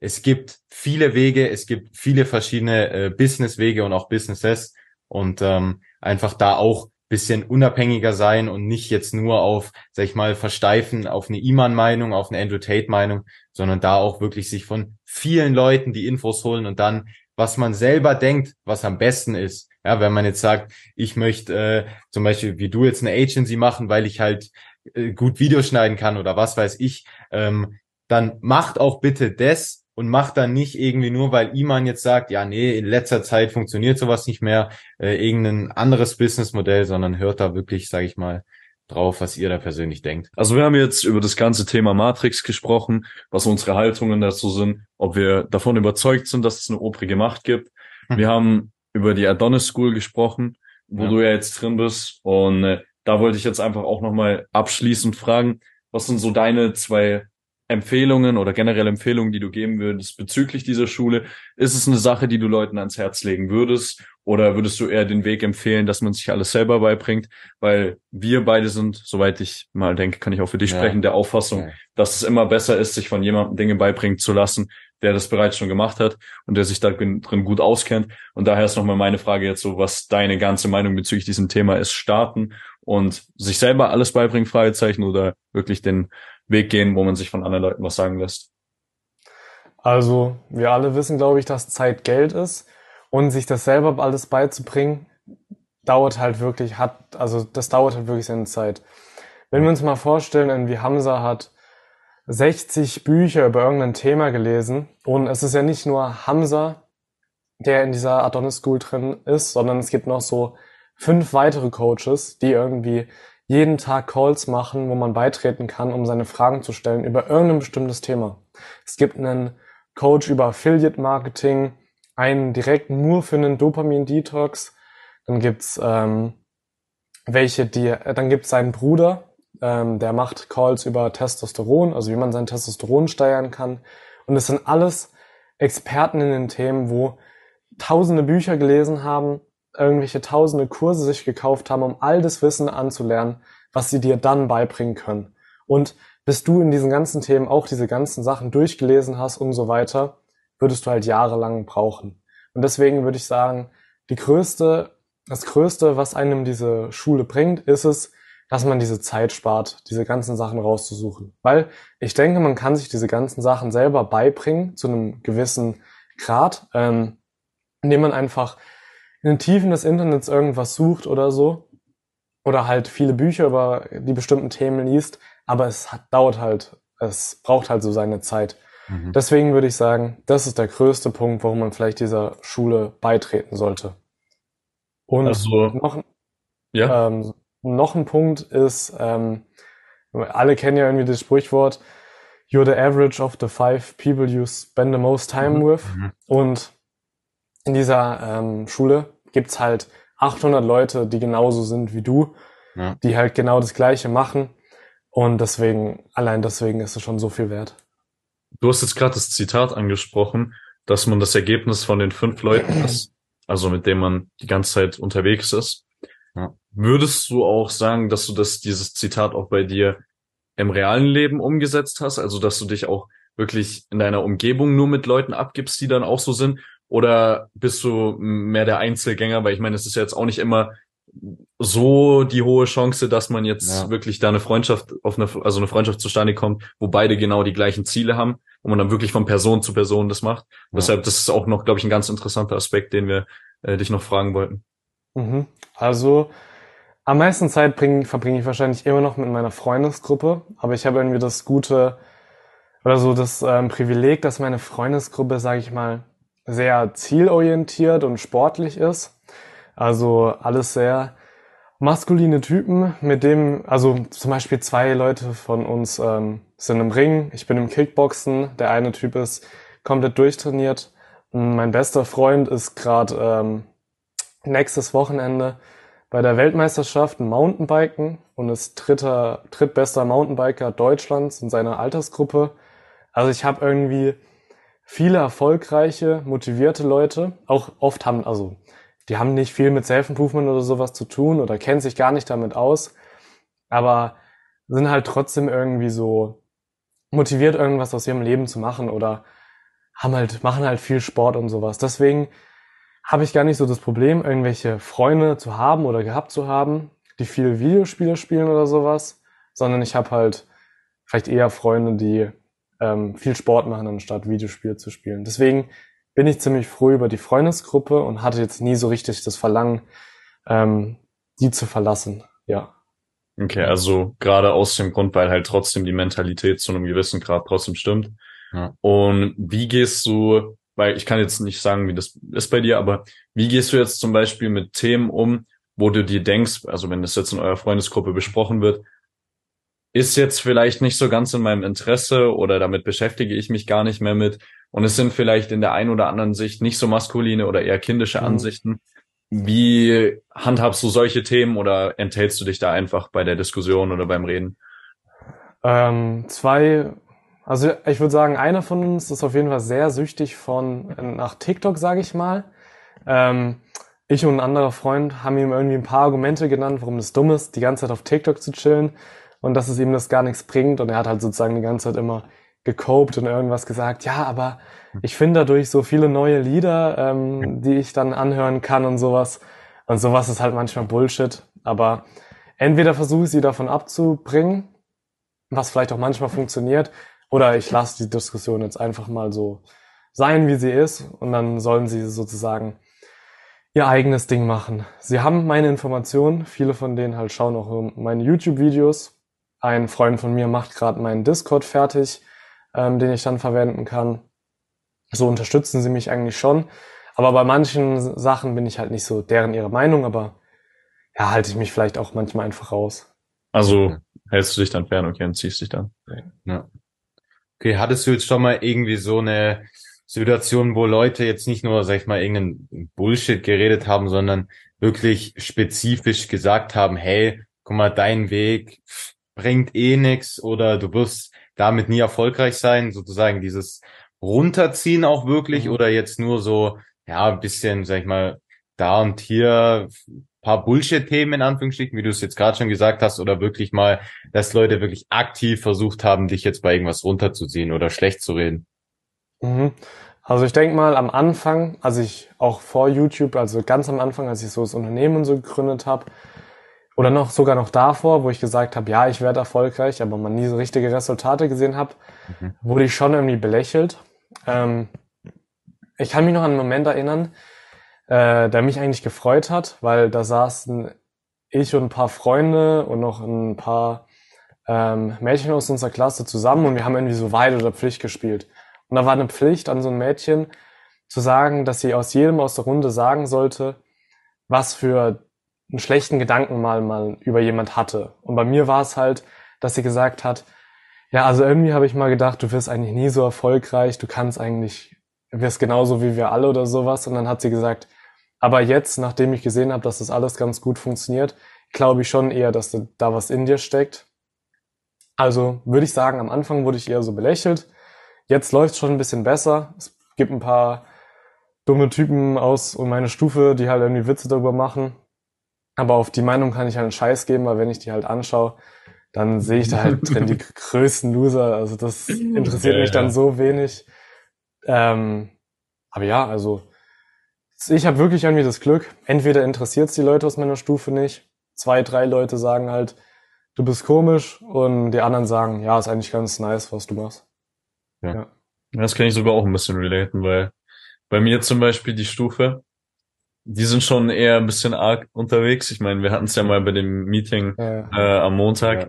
es gibt viele Wege, es gibt viele verschiedene äh, Businesswege und auch Businesses und ähm, einfach da auch bisschen unabhängiger sein und nicht jetzt nur auf, sag ich mal, versteifen auf eine Iman-Meinung, auf eine Andrew Tate-Meinung, sondern da auch wirklich sich von vielen Leuten die Infos holen und dann, was man selber denkt, was am besten ist. Ja, wenn man jetzt sagt, ich möchte äh, zum Beispiel wie du jetzt eine Agency machen, weil ich halt äh, gut Videos schneiden kann oder was weiß ich, ähm, dann macht auch bitte das, und macht dann nicht irgendwie nur, weil Iman jetzt sagt, ja, nee, in letzter Zeit funktioniert sowas nicht mehr, äh, irgendein anderes Businessmodell, sondern hört da wirklich, sage ich mal, drauf, was ihr da persönlich denkt. Also wir haben jetzt über das ganze Thema Matrix gesprochen, was unsere Haltungen dazu sind, ob wir davon überzeugt sind, dass es eine obrige Macht gibt. Hm. Wir haben über die Adonis School gesprochen, wo ja. du ja jetzt drin bist und äh, da wollte ich jetzt einfach auch nochmal abschließend fragen, was sind so deine zwei Empfehlungen oder generell Empfehlungen, die du geben würdest bezüglich dieser Schule? Ist es eine Sache, die du Leuten ans Herz legen würdest? Oder würdest du eher den Weg empfehlen, dass man sich alles selber beibringt? Weil wir beide sind, soweit ich mal denke, kann ich auch für dich ja. sprechen, der Auffassung, ja. dass es immer besser ist, sich von jemandem Dinge beibringen zu lassen, der das bereits schon gemacht hat und der sich da drin gut auskennt. Und daher ist nochmal meine Frage jetzt so, was deine ganze Meinung bezüglich diesem Thema ist, starten und sich selber alles beibringen, Fragezeichen, oder wirklich den Weg gehen, wo man sich von anderen Leuten was sagen lässt? Also, wir alle wissen, glaube ich, dass Zeit Geld ist und sich das selber alles beizubringen, dauert halt wirklich, hat, also das dauert halt wirklich seine Zeit. Wenn wir uns mal vorstellen, irgendwie Hamza hat 60 Bücher über irgendein Thema gelesen und es ist ja nicht nur Hamza, der in dieser Adonis School drin ist, sondern es gibt noch so fünf weitere Coaches, die irgendwie jeden Tag Calls machen, wo man beitreten kann, um seine Fragen zu stellen über irgendein bestimmtes Thema. Es gibt einen Coach über Affiliate Marketing, einen direkt nur für einen Dopamin-Detox. Dann gibt's ähm, welche, die, äh, dann gibt's seinen Bruder, ähm, der macht Calls über Testosteron, also wie man sein Testosteron steigern kann. Und es sind alles Experten in den Themen, wo tausende Bücher gelesen haben, irgendwelche tausende Kurse sich gekauft haben, um all das Wissen anzulernen, was sie dir dann beibringen können. Und bis du in diesen ganzen Themen auch diese ganzen Sachen durchgelesen hast und so weiter, würdest du halt jahrelang brauchen. Und deswegen würde ich sagen, die größte, das größte, was einem diese Schule bringt, ist es, dass man diese Zeit spart, diese ganzen Sachen rauszusuchen. Weil ich denke, man kann sich diese ganzen Sachen selber beibringen zu einem gewissen Grad, ähm, indem man einfach in den Tiefen des Internets irgendwas sucht oder so. Oder halt viele Bücher über die bestimmten Themen liest. Aber es hat, dauert halt, es braucht halt so seine Zeit. Mhm. Deswegen würde ich sagen, das ist der größte Punkt, warum man vielleicht dieser Schule beitreten sollte. Und also, noch, ja? ähm, noch ein Punkt ist, ähm, alle kennen ja irgendwie das Sprichwort, you're the average of the five people you spend the most time mhm. with. Mhm. Und in dieser ähm, Schule gibt's halt 800 Leute, die genauso sind wie du, ja. die halt genau das Gleiche machen. Und deswegen, allein deswegen ist es schon so viel wert. Du hast jetzt gerade das Zitat angesprochen, dass man das Ergebnis von den fünf Leuten <clears throat> ist, also mit dem man die ganze Zeit unterwegs ist. Ja. Würdest du auch sagen, dass du das, dieses Zitat auch bei dir im realen Leben umgesetzt hast? Also, dass du dich auch wirklich in deiner Umgebung nur mit Leuten abgibst, die dann auch so sind? Oder bist du mehr der Einzelgänger? Weil ich meine, es ist ja jetzt auch nicht immer so die hohe Chance, dass man jetzt ja. wirklich da eine Freundschaft auf eine, also eine Freundschaft zustande kommt, wo beide genau die gleichen Ziele haben und man dann wirklich von Person zu Person das macht. Ja. Deshalb, das ist auch noch, glaube ich, ein ganz interessanter Aspekt, den wir äh, dich noch fragen wollten. Mhm. Also am meisten Zeit bring, verbringe ich wahrscheinlich immer noch mit meiner Freundesgruppe, aber ich habe irgendwie das gute oder so das ähm, Privileg, dass meine Freundesgruppe, sage ich mal, sehr zielorientiert und sportlich ist. Also alles sehr maskuline Typen, mit dem, also zum Beispiel zwei Leute von uns ähm, sind im Ring, ich bin im Kickboxen, der eine Typ ist komplett durchtrainiert. Mein bester Freund ist gerade ähm, nächstes Wochenende bei der Weltmeisterschaft Mountainbiken und ist dritter, drittbester Mountainbiker Deutschlands in seiner Altersgruppe. Also ich habe irgendwie viele erfolgreiche, motivierte Leute, auch oft haben, also die haben nicht viel mit Self-Improvement oder sowas zu tun oder kennen sich gar nicht damit aus, aber sind halt trotzdem irgendwie so motiviert, irgendwas aus ihrem Leben zu machen oder haben halt, machen halt viel Sport und sowas. Deswegen habe ich gar nicht so das Problem, irgendwelche Freunde zu haben oder gehabt zu haben, die viele Videospiele spielen oder sowas, sondern ich habe halt vielleicht eher Freunde, die ähm, viel Sport machen, anstatt Videospiele zu spielen. Deswegen bin ich ziemlich froh über die Freundesgruppe und hatte jetzt nie so richtig das Verlangen, ähm, die zu verlassen. Ja. Okay, also gerade aus dem Grund, weil halt trotzdem die Mentalität zu einem gewissen Grad trotzdem stimmt. Ja. Und wie gehst du, weil ich kann jetzt nicht sagen, wie das ist bei dir, aber wie gehst du jetzt zum Beispiel mit Themen um, wo du dir denkst, also wenn das jetzt in eurer Freundesgruppe besprochen wird, ist jetzt vielleicht nicht so ganz in meinem Interesse oder damit beschäftige ich mich gar nicht mehr mit. Und es sind vielleicht in der einen oder anderen Sicht nicht so maskuline oder eher kindische mhm. Ansichten. Wie handhabst du solche Themen oder enthältst du dich da einfach bei der Diskussion oder beim Reden? Ähm, zwei, also ich würde sagen, einer von uns ist auf jeden Fall sehr süchtig von nach TikTok, sage ich mal. Ähm, ich und ein anderer Freund haben ihm irgendwie ein paar Argumente genannt, warum das dumm ist, die ganze Zeit auf TikTok zu chillen und dass es ihm das gar nichts bringt. Und er hat halt sozusagen die ganze Zeit immer gecopt und irgendwas gesagt, ja, aber ich finde dadurch so viele neue Lieder, ähm, die ich dann anhören kann und sowas. Und sowas ist halt manchmal Bullshit. Aber entweder versuche ich sie davon abzubringen, was vielleicht auch manchmal funktioniert, oder ich lasse die Diskussion jetzt einfach mal so sein, wie sie ist, und dann sollen sie sozusagen ihr eigenes Ding machen. Sie haben meine Informationen, viele von denen halt schauen auch meine YouTube-Videos ein Freund von mir macht gerade meinen Discord fertig, ähm, den ich dann verwenden kann. So unterstützen sie mich eigentlich schon. Aber bei manchen Sachen bin ich halt nicht so deren ihre Meinung, aber ja, halte ich mich vielleicht auch manchmal einfach raus. Also hältst du dich dann fern, okay, und ziehst dich dann. Ja. Okay, hattest du jetzt schon mal irgendwie so eine Situation, wo Leute jetzt nicht nur, sag ich mal, irgendeinen Bullshit geredet haben, sondern wirklich spezifisch gesagt haben, hey, guck mal, dein Weg, bringt eh nix oder du wirst damit nie erfolgreich sein, sozusagen dieses Runterziehen auch wirklich mhm. oder jetzt nur so, ja, ein bisschen, sag ich mal, da und hier paar Bullshit-Themen in Anführungsstrichen, wie du es jetzt gerade schon gesagt hast, oder wirklich mal, dass Leute wirklich aktiv versucht haben, dich jetzt bei irgendwas runterzuziehen oder schlecht zu reden? Mhm. Also ich denke mal am Anfang, als ich auch vor YouTube, also ganz am Anfang, als ich so das Unternehmen so gegründet habe, oder noch sogar noch davor, wo ich gesagt habe, ja, ich werde erfolgreich, aber man nie so richtige Resultate gesehen habe, mhm. wurde ich schon irgendwie belächelt. Ähm, ich kann mich noch an einen Moment erinnern, äh, der mich eigentlich gefreut hat, weil da saßen ich und ein paar Freunde und noch ein paar ähm, Mädchen aus unserer Klasse zusammen und wir haben irgendwie so Wahrheit oder Pflicht gespielt. Und da war eine Pflicht an so ein Mädchen zu sagen, dass sie aus jedem aus der Runde sagen sollte, was für einen schlechten Gedanken mal, mal über jemand hatte. Und bei mir war es halt, dass sie gesagt hat, ja, also irgendwie habe ich mal gedacht, du wirst eigentlich nie so erfolgreich, du kannst eigentlich wirst genauso wie wir alle oder sowas. Und dann hat sie gesagt, aber jetzt, nachdem ich gesehen habe, dass das alles ganz gut funktioniert, glaube ich schon eher, dass da was in dir steckt. Also würde ich sagen, am Anfang wurde ich eher so belächelt. Jetzt läuft es schon ein bisschen besser. Es gibt ein paar dumme Typen aus um meine Stufe, die halt irgendwie Witze darüber machen. Aber auf die Meinung kann ich halt einen Scheiß geben, weil wenn ich die halt anschaue, dann sehe ich da halt <laughs> drin die größten Loser. Also das interessiert ja, mich dann ja. so wenig. Ähm, aber ja, also ich habe wirklich irgendwie das Glück, entweder interessiert es die Leute aus meiner Stufe nicht, zwei, drei Leute sagen halt, du bist komisch und die anderen sagen, ja, ist eigentlich ganz nice, was du machst. Ja. ja. Das kann ich sogar auch ein bisschen relaten, weil bei mir zum Beispiel die Stufe, die sind schon eher ein bisschen arg unterwegs. Ich meine, wir hatten es ja mal bei dem Meeting ja. äh, am Montag. Ja.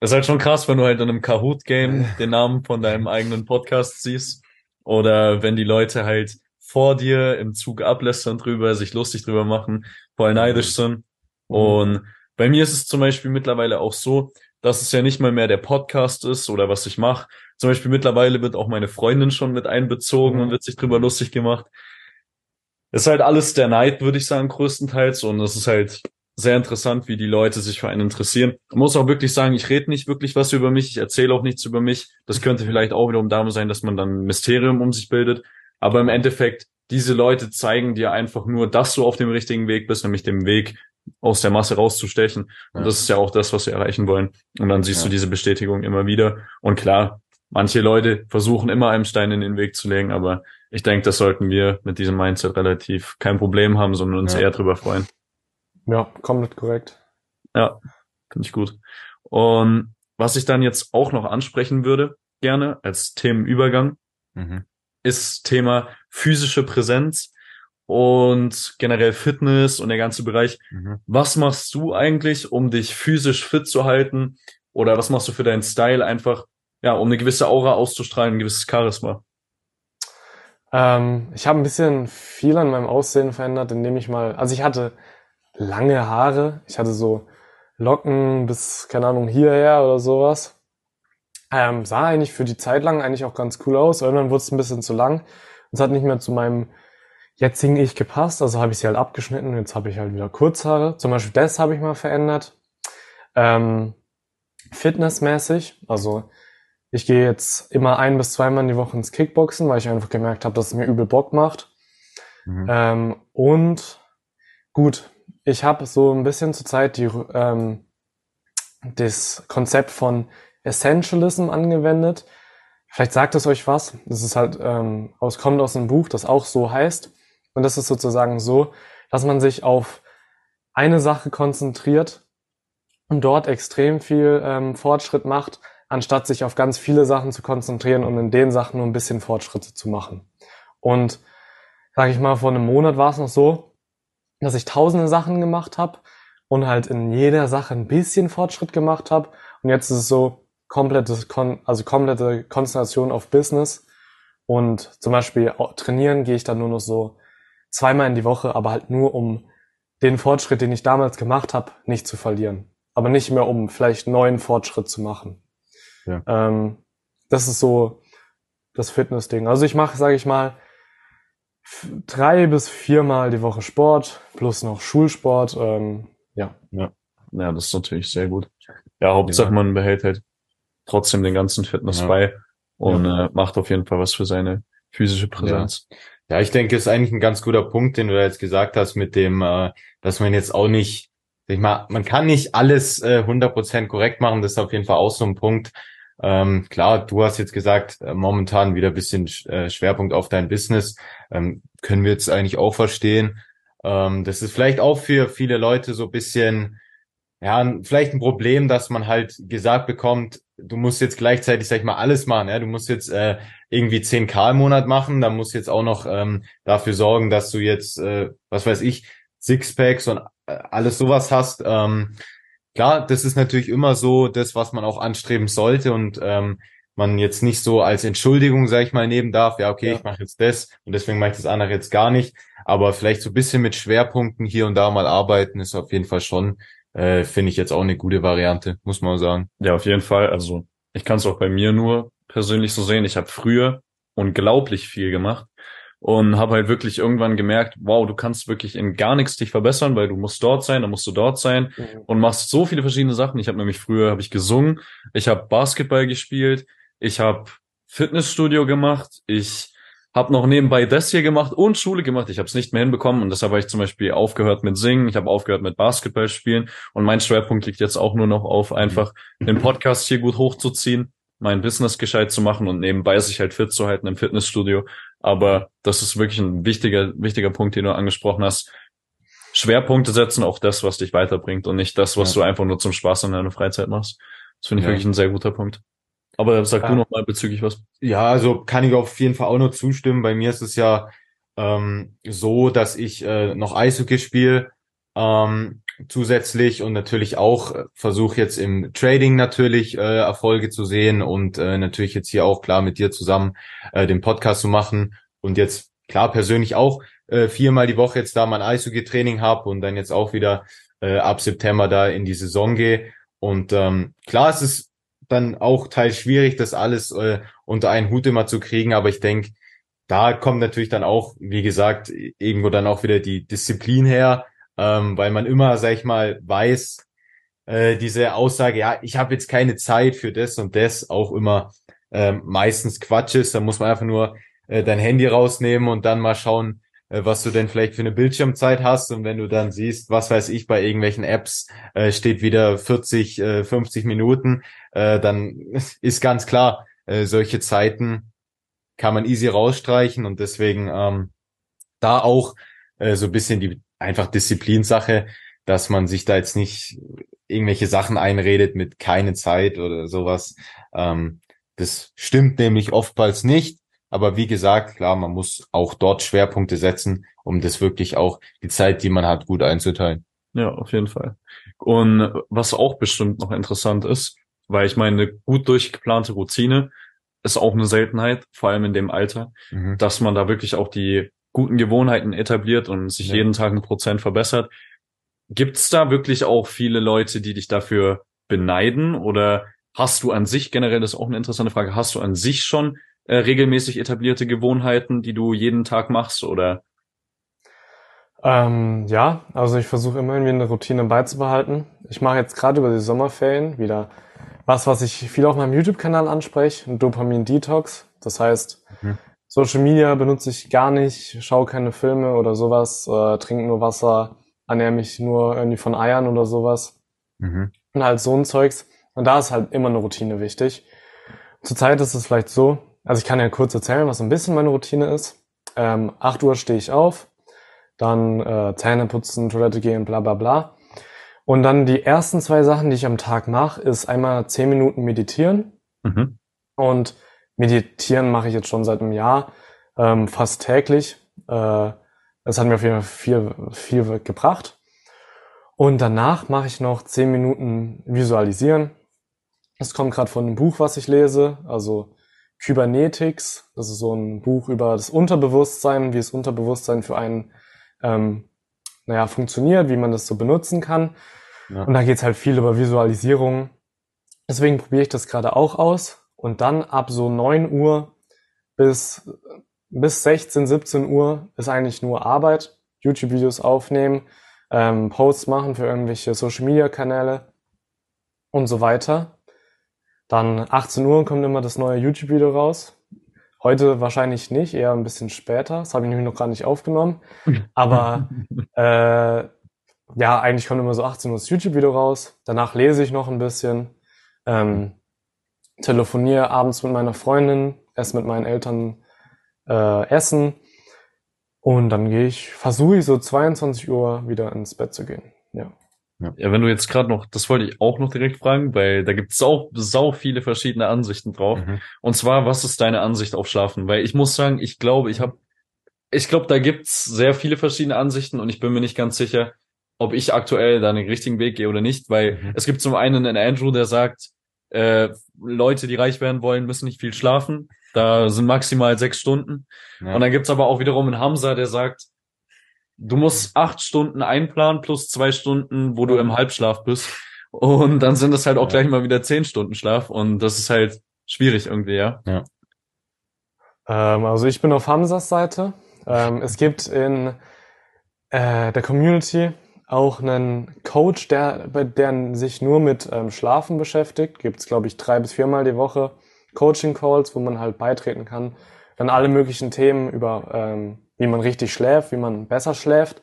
Das ist halt schon krass, wenn du halt in einem Kahoot-Game den Namen von deinem eigenen Podcast siehst. Oder wenn die Leute halt vor dir im Zug ablästern drüber, sich lustig drüber machen, voll neidisch sind. Mhm. Und bei mir ist es zum Beispiel mittlerweile auch so, dass es ja nicht mal mehr der Podcast ist oder was ich mache. Zum Beispiel mittlerweile wird auch meine Freundin schon mit einbezogen mhm. und wird sich drüber lustig gemacht. Ist halt alles der Neid, würde ich sagen, größtenteils. Und es ist halt sehr interessant, wie die Leute sich für einen interessieren. Man muss auch wirklich sagen, ich rede nicht wirklich was über mich, ich erzähle auch nichts über mich. Das könnte vielleicht auch wiederum damit sein, dass man dann ein Mysterium um sich bildet. Aber im Endeffekt, diese Leute zeigen dir einfach nur, dass du auf dem richtigen Weg bist, nämlich dem Weg, aus der Masse rauszustechen. Und ja. das ist ja auch das, was wir erreichen wollen. Und dann siehst ja. du diese Bestätigung immer wieder. Und klar, manche Leute versuchen immer einem Stein in den Weg zu legen, aber ich denke, das sollten wir mit diesem Mindset relativ kein Problem haben, sondern uns ja. eher drüber freuen. Ja, komplett korrekt. Ja, finde ich gut. Und was ich dann jetzt auch noch ansprechen würde, gerne als Themenübergang, mhm. ist Thema physische Präsenz und generell Fitness und der ganze Bereich. Mhm. Was machst du eigentlich, um dich physisch fit zu halten? Oder was machst du für deinen Style einfach, ja, um eine gewisse Aura auszustrahlen, ein gewisses Charisma? Ähm, ich habe ein bisschen viel an meinem Aussehen verändert, indem ich mal, also ich hatte lange Haare, ich hatte so Locken bis, keine Ahnung, hierher oder sowas. Ähm, sah eigentlich für die Zeit lang eigentlich auch ganz cool aus. Irgendwann wurde es ein bisschen zu lang. Es hat nicht mehr zu meinem jetzigen Ich gepasst, also habe ich sie halt abgeschnitten. Jetzt habe ich halt wieder Kurzhaare. Zum Beispiel das habe ich mal verändert. Ähm, fitnessmäßig, also ich gehe jetzt immer ein bis zweimal in die Woche ins Kickboxen, weil ich einfach gemerkt habe, dass es mir übel Bock macht. Mhm. Ähm, und gut, ich habe so ein bisschen zurzeit die, ähm, das Konzept von Essentialism angewendet. Vielleicht sagt es euch was. Das ist halt ähm, aus, kommt aus einem Buch, das auch so heißt. Und das ist sozusagen so, dass man sich auf eine Sache konzentriert und dort extrem viel ähm, Fortschritt macht, anstatt sich auf ganz viele Sachen zu konzentrieren und in den Sachen nur ein bisschen Fortschritte zu machen. Und sage ich mal, vor einem Monat war es noch so, dass ich tausende Sachen gemacht habe und halt in jeder Sache ein bisschen Fortschritt gemacht habe. Und jetzt ist es so komplette, Kon also komplette Konzentration auf Business. Und zum Beispiel trainieren gehe ich dann nur noch so zweimal in die Woche, aber halt nur um den Fortschritt, den ich damals gemacht habe, nicht zu verlieren. Aber nicht mehr um vielleicht neuen Fortschritt zu machen. Ja. Ähm, das ist so das Fitness-Ding. Also ich mache, sage ich mal, drei bis viermal die Woche Sport plus noch Schulsport. Ähm, ja. ja. Ja, das ist natürlich sehr gut. Ja, Hauptsache ja. man behält halt trotzdem den ganzen Fitness ja. bei und ja. äh, macht auf jeden Fall was für seine physische Präsenz. Ja. Ich denke, es ist eigentlich ein ganz guter Punkt, den du da jetzt gesagt hast, mit dem, äh, dass man jetzt auch nicht, ich mal, man kann nicht alles äh, 100% korrekt machen, das ist auf jeden Fall auch so ein Punkt. Ähm, klar, du hast jetzt gesagt, äh, momentan wieder ein bisschen äh, Schwerpunkt auf dein Business. Ähm, können wir jetzt eigentlich auch verstehen. Ähm, das ist vielleicht auch für viele Leute so ein bisschen, ja, vielleicht ein Problem, dass man halt gesagt bekommt, du musst jetzt gleichzeitig, sag ich mal, alles machen. Ja? Du musst jetzt äh, irgendwie 10k im Monat machen, dann musst du jetzt auch noch ähm, dafür sorgen, dass du jetzt, äh, was weiß ich, Sixpacks und äh, alles sowas hast. Ähm, klar, das ist natürlich immer so das, was man auch anstreben sollte und ähm, man jetzt nicht so als Entschuldigung, sag ich mal, nehmen darf, ja, okay, ja. ich mache jetzt das und deswegen mache ich das andere jetzt gar nicht. Aber vielleicht so ein bisschen mit Schwerpunkten hier und da mal arbeiten, ist auf jeden Fall schon äh, finde ich jetzt auch eine gute Variante, muss man sagen. Ja, auf jeden Fall. Also ich kann es auch bei mir nur persönlich so sehen. Ich habe früher unglaublich viel gemacht und habe halt wirklich irgendwann gemerkt, wow, du kannst wirklich in gar nichts dich verbessern, weil du musst dort sein, dann musst du dort sein mhm. und machst so viele verschiedene Sachen. Ich habe nämlich früher habe ich gesungen, ich habe Basketball gespielt, ich habe Fitnessstudio gemacht, ich habe noch nebenbei das hier gemacht und Schule gemacht. Ich habe es nicht mehr hinbekommen und deshalb habe ich zum Beispiel aufgehört mit Singen, ich habe aufgehört mit Basketball spielen und mein Schwerpunkt liegt jetzt auch nur noch auf einfach den Podcast hier gut hochzuziehen, mein Business gescheit zu machen und nebenbei sich halt fit zu halten im Fitnessstudio. Aber das ist wirklich ein wichtiger, wichtiger Punkt, den du angesprochen hast. Schwerpunkte setzen auf das, was dich weiterbringt und nicht das, was ja. du einfach nur zum Spaß in deiner Freizeit machst. Das finde ich ja. wirklich ein sehr guter Punkt. Aber sag ja. du noch mal bezüglich was. Ja, also kann ich auf jeden Fall auch nur zustimmen. Bei mir ist es ja ähm, so, dass ich äh, noch Eishockey spiele ähm, zusätzlich und natürlich auch äh, versuche jetzt im Trading natürlich äh, Erfolge zu sehen und äh, natürlich jetzt hier auch klar mit dir zusammen äh, den Podcast zu machen und jetzt klar persönlich auch äh, viermal die Woche jetzt da mein Eishockey-Training habe und dann jetzt auch wieder äh, ab September da in die Saison gehe und ähm, klar es ist dann auch teils schwierig, das alles äh, unter einen Hut immer zu kriegen. Aber ich denke, da kommt natürlich dann auch, wie gesagt, irgendwo dann auch wieder die Disziplin her, ähm, weil man immer, sag ich mal, weiß, äh, diese Aussage, ja, ich habe jetzt keine Zeit für das und das, auch immer äh, meistens Quatsch ist. Da muss man einfach nur äh, dein Handy rausnehmen und dann mal schauen, äh, was du denn vielleicht für eine Bildschirmzeit hast und wenn du dann siehst, was weiß ich, bei irgendwelchen Apps äh, steht wieder 40, äh, 50 Minuten, äh, dann <laughs> ist ganz klar, äh, solche Zeiten kann man easy rausstreichen und deswegen ähm, da auch äh, so ein bisschen die einfach Disziplinsache, dass man sich da jetzt nicht irgendwelche Sachen einredet mit keine Zeit oder sowas. Ähm, das stimmt nämlich oftmals nicht. Aber wie gesagt, klar, man muss auch dort Schwerpunkte setzen, um das wirklich auch die Zeit, die man hat, gut einzuteilen. Ja, auf jeden Fall. Und was auch bestimmt noch interessant ist, weil ich meine, eine gut durchgeplante Routine ist auch eine Seltenheit, vor allem in dem Alter, mhm. dass man da wirklich auch die guten Gewohnheiten etabliert und sich ja. jeden Tag ein Prozent verbessert. Gibt es da wirklich auch viele Leute, die dich dafür beneiden oder hast du an sich generell, das ist auch eine interessante Frage, hast du an sich schon äh, regelmäßig etablierte Gewohnheiten, die du jeden Tag machst oder? Ähm, ja, also ich versuche immer irgendwie eine Routine beizubehalten. Ich mache jetzt gerade über die Sommerferien wieder was, was ich viel auf meinem YouTube-Kanal anspreche, ein Dopamin-Detox. Das heißt, mhm. Social Media benutze ich gar nicht, schaue keine Filme oder sowas, äh, trinke nur Wasser, ernähre mich nur irgendwie von Eiern oder sowas. Mhm. Und halt so ein Zeugs. Und da ist halt immer eine Routine wichtig. Zurzeit ist es vielleicht so, also ich kann ja kurz erzählen, was ein bisschen meine Routine ist. Ähm, 8 Uhr stehe ich auf, dann äh, Zähne putzen, Toilette gehen, bla bla bla. Und dann die ersten zwei Sachen, die ich am Tag mache, ist einmal 10 Minuten meditieren. Mhm. Und meditieren mache ich jetzt schon seit einem Jahr, ähm, fast täglich. Äh, das hat mir auf jeden Fall viel, viel gebracht. Und danach mache ich noch 10 Minuten visualisieren. Das kommt gerade von einem Buch, was ich lese. Also Kybernetics. Das ist so ein Buch über das Unterbewusstsein, wie das Unterbewusstsein für einen ähm, naja, funktioniert, wie man das so benutzen kann. Ja. Und da geht's halt viel über Visualisierung. Deswegen probiere ich das gerade auch aus. Und dann ab so neun Uhr bis, bis 16, 17 Uhr ist eigentlich nur Arbeit. YouTube-Videos aufnehmen, ähm, Posts machen für irgendwelche Social-Media-Kanäle und so weiter. Dann 18 Uhr kommt immer das neue YouTube-Video raus. Heute wahrscheinlich nicht, eher ein bisschen später. Das habe ich nämlich noch gar nicht aufgenommen. <laughs> Aber äh, ja, eigentlich kommt immer so 18 Uhr das YouTube-Video raus. Danach lese ich noch ein bisschen, ähm, telefoniere abends mit meiner Freundin, esse mit meinen Eltern äh, essen und dann gehe ich, versuche ich so 22 Uhr wieder ins Bett zu gehen. Ja. Ja. wenn du jetzt gerade noch, das wollte ich auch noch direkt fragen, weil da gibt es auch sau viele verschiedene Ansichten drauf. Mhm. Und zwar, was ist deine Ansicht auf Schlafen? Weil ich muss sagen, ich glaube, ich habe, ich glaube, da gibt's sehr viele verschiedene Ansichten und ich bin mir nicht ganz sicher, ob ich aktuell da den richtigen Weg gehe oder nicht, weil mhm. es gibt zum einen einen Andrew, der sagt, äh, Leute, die reich werden wollen, müssen nicht viel schlafen. Da sind maximal sechs Stunden. Ja. Und dann gibt's aber auch wiederum einen Hamza, der sagt, du musst acht Stunden einplanen plus zwei Stunden, wo du im Halbschlaf bist. Und dann sind es halt auch ja. gleich mal wieder zehn Stunden Schlaf. Und das ist halt schwierig irgendwie, ja. Ja. Ähm, also ich bin auf Hamzas Seite. Ähm, es gibt in äh, der Community auch einen Coach, der, der sich nur mit ähm, Schlafen beschäftigt. Gibt es, glaube ich, drei bis viermal die Woche Coaching-Calls, wo man halt beitreten kann. Dann alle möglichen Themen über, ähm, wie man richtig schläft, wie man besser schläft,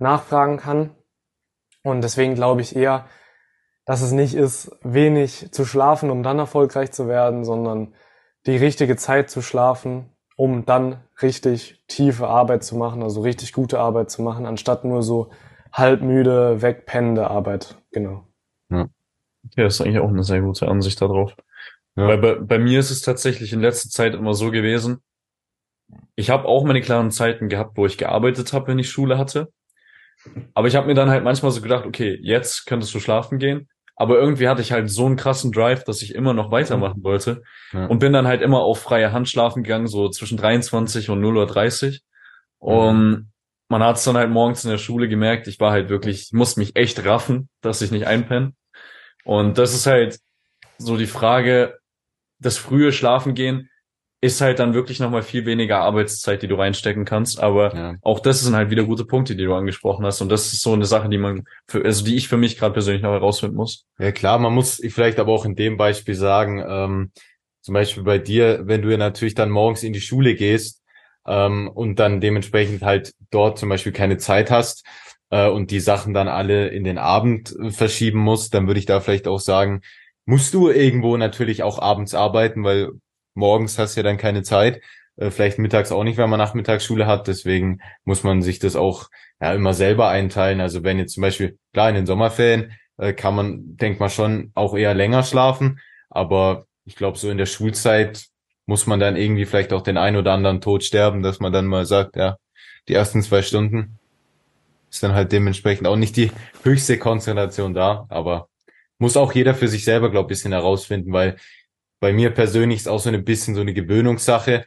nachfragen kann. Und deswegen glaube ich eher, dass es nicht ist, wenig zu schlafen, um dann erfolgreich zu werden, sondern die richtige Zeit zu schlafen, um dann richtig tiefe Arbeit zu machen, also richtig gute Arbeit zu machen, anstatt nur so halbmüde, wegpennende Arbeit. Genau. Ja. ja, das ist eigentlich auch eine sehr gute Ansicht darauf. Ja. Weil bei, bei mir ist es tatsächlich in letzter Zeit immer so gewesen, ich habe auch meine klaren Zeiten gehabt, wo ich gearbeitet habe, wenn ich Schule hatte. Aber ich habe mir dann halt manchmal so gedacht, okay, jetzt könntest du schlafen gehen. Aber irgendwie hatte ich halt so einen krassen Drive, dass ich immer noch weitermachen wollte. Ja. Und bin dann halt immer auf freie Hand schlafen gegangen, so zwischen 23 und 0.30 Uhr. Und man hat es dann halt morgens in der Schule gemerkt, ich war halt wirklich, ich musste mich echt raffen, dass ich nicht einpenne. Und das ist halt so die Frage, das frühe Schlafen gehen ist halt dann wirklich nochmal viel weniger Arbeitszeit, die du reinstecken kannst. Aber ja. auch das sind halt wieder gute Punkte, die du angesprochen hast. Und das ist so eine Sache, die man, für, also die ich für mich gerade persönlich noch herausfinden muss. Ja klar, man muss vielleicht aber auch in dem Beispiel sagen, ähm, zum Beispiel bei dir, wenn du ja natürlich dann morgens in die Schule gehst ähm, und dann dementsprechend halt dort zum Beispiel keine Zeit hast äh, und die Sachen dann alle in den Abend äh, verschieben musst, dann würde ich da vielleicht auch sagen, musst du irgendwo natürlich auch abends arbeiten, weil morgens hast du ja dann keine Zeit, äh, vielleicht mittags auch nicht, wenn man Nachmittagsschule hat. Deswegen muss man sich das auch ja, immer selber einteilen. Also wenn jetzt zum Beispiel, klar, in den Sommerferien äh, kann man, denkt man schon, auch eher länger schlafen. Aber ich glaube, so in der Schulzeit muss man dann irgendwie vielleicht auch den ein oder anderen Tod sterben, dass man dann mal sagt, ja, die ersten zwei Stunden ist dann halt dementsprechend auch nicht die höchste Konzentration da, aber muss auch jeder für sich selber, glaube ich, bisschen herausfinden, weil bei mir persönlich ist auch so ein bisschen so eine Gewöhnungssache.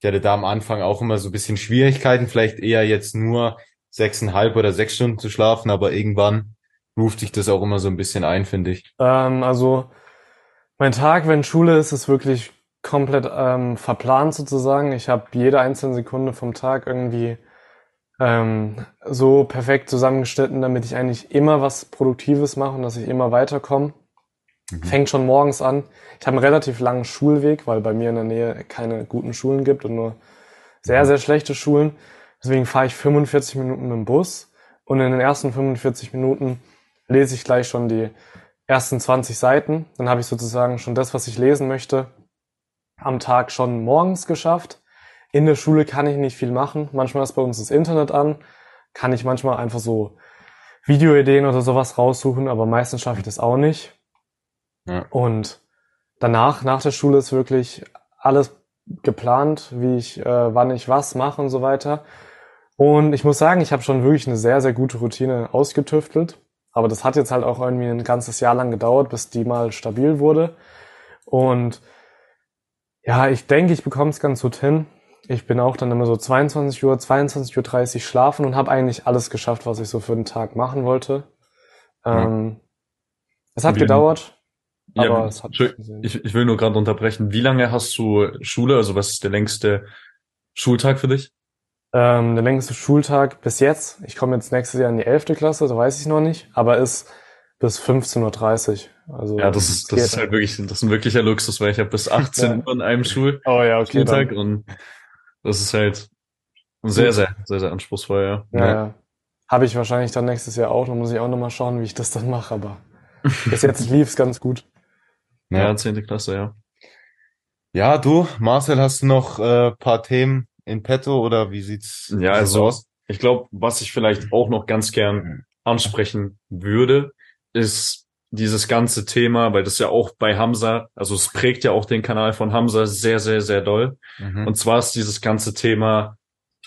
Ich hatte da am Anfang auch immer so ein bisschen Schwierigkeiten, vielleicht eher jetzt nur sechseinhalb oder sechs Stunden zu schlafen, aber irgendwann ruft sich das auch immer so ein bisschen ein, finde ich. Ähm, also mein Tag, wenn Schule ist, ist wirklich komplett ähm, verplant sozusagen. Ich habe jede einzelne Sekunde vom Tag irgendwie ähm, so perfekt zusammengestellt, damit ich eigentlich immer was Produktives mache und dass ich immer weiterkomme. Mhm. Fängt schon morgens an. Ich habe einen relativ langen Schulweg, weil bei mir in der Nähe keine guten Schulen gibt und nur sehr, mhm. sehr schlechte Schulen. Deswegen fahre ich 45 Minuten mit dem Bus und in den ersten 45 Minuten lese ich gleich schon die ersten 20 Seiten. Dann habe ich sozusagen schon das, was ich lesen möchte, am Tag schon morgens geschafft. In der Schule kann ich nicht viel machen. Manchmal ist bei uns das Internet an. Kann ich manchmal einfach so Videoideen oder sowas raussuchen, aber meistens schaffe ich das auch nicht. Ja. Und danach, nach der Schule ist wirklich alles geplant, wie ich, äh, wann ich was mache und so weiter. Und ich muss sagen, ich habe schon wirklich eine sehr, sehr gute Routine ausgetüftelt. Aber das hat jetzt halt auch irgendwie ein ganzes Jahr lang gedauert, bis die mal stabil wurde. Und ja, ich denke, ich bekomme es ganz gut hin. Ich bin auch dann immer so 22 Uhr, 22.30 Uhr schlafen und habe eigentlich alles geschafft, was ich so für den Tag machen wollte. Ähm, Es hat gedauert. Aber ja, es hat ich, ich will nur gerade unterbrechen. Wie lange hast du Schule? Also was ist der längste Schultag für dich? Ähm, der längste Schultag bis jetzt, ich komme jetzt nächstes Jahr in die elfte Klasse, da weiß ich noch nicht, aber ist bis 15.30 Uhr. Also ja, das ist, das ist halt wirklich, das ist ein wirklicher Luxus, weil ich habe bis 18 ja. Uhr in einem Schul oh, ja, okay, Schultag dann. und das ist halt sehr, sehr, sehr, sehr anspruchsvoll, ja. Ja, ja. ja. Habe ich wahrscheinlich dann nächstes Jahr auch, dann muss ich auch nochmal schauen, wie ich das dann mache, aber <laughs> bis jetzt lief's ganz gut. Ja, zehnte Klasse, ja. Ja, du, Marcel, hast du noch äh, paar Themen in petto oder wie sieht's ja, also, aus? Ich glaube, was ich vielleicht auch noch ganz gern ansprechen würde, ist dieses ganze Thema, weil das ja auch bei Hamza, also es prägt ja auch den Kanal von Hamza sehr, sehr, sehr doll. Mhm. Und zwar ist dieses ganze Thema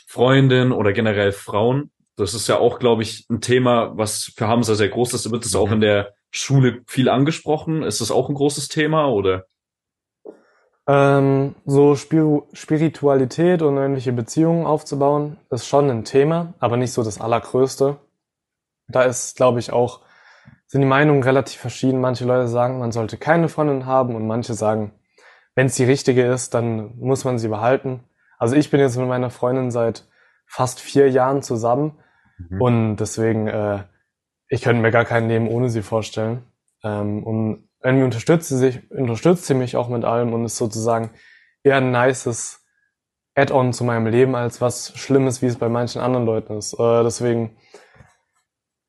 Freundin oder generell Frauen. Das ist ja auch, glaube ich, ein Thema, was für Hamza sehr groß ist. Da wird es mhm. auch in der Schule viel angesprochen? Ist das auch ein großes Thema oder? Ähm, so Spir Spiritualität und irgendwelche Beziehungen aufzubauen, ist schon ein Thema, aber nicht so das Allergrößte. Da ist, glaube ich, auch, sind die Meinungen relativ verschieden. Manche Leute sagen, man sollte keine Freundin haben und manche sagen, wenn es die richtige ist, dann muss man sie behalten. Also ich bin jetzt mit meiner Freundin seit fast vier Jahren zusammen mhm. und deswegen, äh, ich könnte mir gar kein Leben ohne sie vorstellen. Ähm, und irgendwie unterstützt sie sich, unterstützt sie mich auch mit allem und ist sozusagen eher ein nices Add-on zu meinem Leben als was Schlimmes, wie es bei manchen anderen Leuten ist. Äh, deswegen,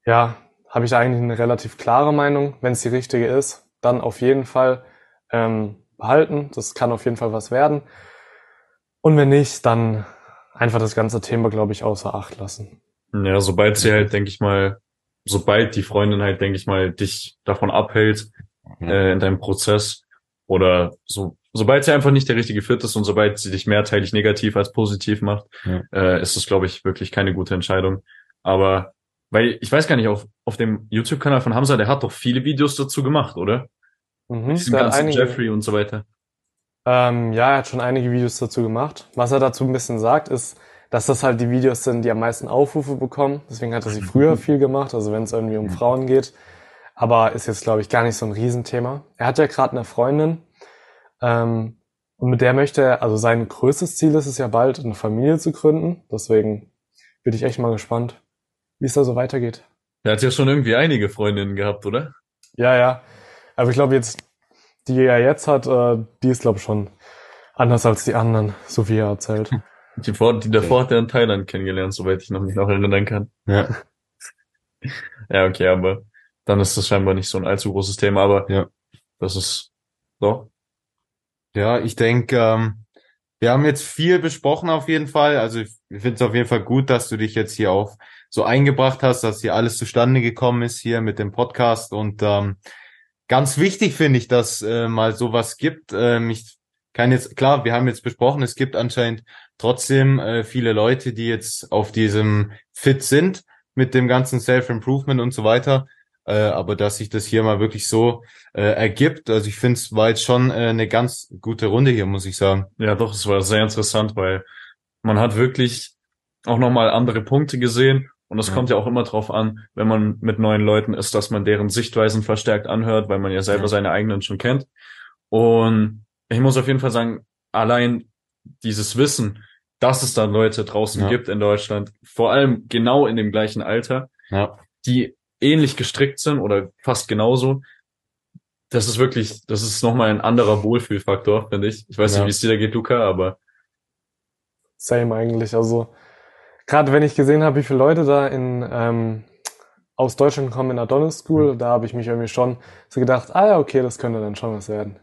ja, habe ich eigentlich eine relativ klare Meinung. Wenn es die richtige ist, dann auf jeden Fall ähm, behalten. Das kann auf jeden Fall was werden. Und wenn nicht, dann einfach das ganze Thema, glaube ich, außer Acht lassen. Ja, sobald sie halt, denke ich mal, sobald die Freundin halt, denke ich mal, dich davon abhält äh, in deinem Prozess oder so, sobald sie einfach nicht der richtige Fit ist und sobald sie dich mehrteilig negativ als positiv macht, ja. äh, ist das, glaube ich, wirklich keine gute Entscheidung. Aber weil ich weiß gar nicht, auf, auf dem YouTube-Kanal von Hamza, der hat doch viele Videos dazu gemacht, oder? Mhm, Diesen ganzen einige, Jeffrey und so weiter. Ähm, ja, er hat schon einige Videos dazu gemacht. Was er dazu ein bisschen sagt, ist, dass das halt die Videos sind, die am meisten Aufrufe bekommen. Deswegen hat er sie früher <laughs> viel gemacht, also wenn es irgendwie um Frauen geht. Aber ist jetzt, glaube ich, gar nicht so ein Riesenthema. Er hat ja gerade eine Freundin ähm, und mit der möchte er, also sein größtes Ziel ist es ja bald, eine Familie zu gründen. Deswegen bin ich echt mal gespannt, wie es da so weitergeht. Er hat ja schon irgendwie einige Freundinnen gehabt, oder? Ja, ja. Aber ich glaube jetzt, die er jetzt hat, äh, die ist, glaube ich, schon anders als die anderen, so wie er erzählt. <laughs> Die, vor, die davor hat er in Thailand kennengelernt, soweit ich noch mich noch erinnern kann. Ja. <laughs> ja, okay, aber dann ist das scheinbar nicht so ein allzu großes Thema, aber ja, das ist doch. Ja, ich denke, ähm, wir haben jetzt viel besprochen auf jeden Fall. Also ich finde es auf jeden Fall gut, dass du dich jetzt hier auch so eingebracht hast, dass hier alles zustande gekommen ist hier mit dem Podcast und ähm, ganz wichtig finde ich, dass äh, mal sowas gibt. Ähm, ich kann jetzt, klar, wir haben jetzt besprochen, es gibt anscheinend trotzdem äh, viele Leute, die jetzt auf diesem Fit sind mit dem ganzen Self-Improvement und so weiter. Äh, aber dass sich das hier mal wirklich so äh, ergibt, also ich finde es war jetzt schon äh, eine ganz gute Runde hier, muss ich sagen. Ja, doch, es war sehr interessant, weil man hat wirklich auch nochmal andere Punkte gesehen und es ja. kommt ja auch immer drauf an, wenn man mit neuen Leuten ist, dass man deren Sichtweisen verstärkt anhört, weil man ja selber ja. seine eigenen schon kennt. Und ich muss auf jeden Fall sagen, allein dieses Wissen, dass es da Leute draußen ja. gibt in Deutschland, vor allem genau in dem gleichen Alter, die ähnlich gestrickt sind oder fast genauso, das ist wirklich, das ist nochmal ein anderer Wohlfühlfaktor, finde ich. Ich weiß nicht, wie es dir da geht, Luca, aber. Same eigentlich. Also gerade wenn ich gesehen habe, wie viele Leute da in ähm, aus Deutschland kommen in Adonis School, mhm. da habe ich mich irgendwie schon so gedacht, ah ja, okay, das könnte dann schon was werden.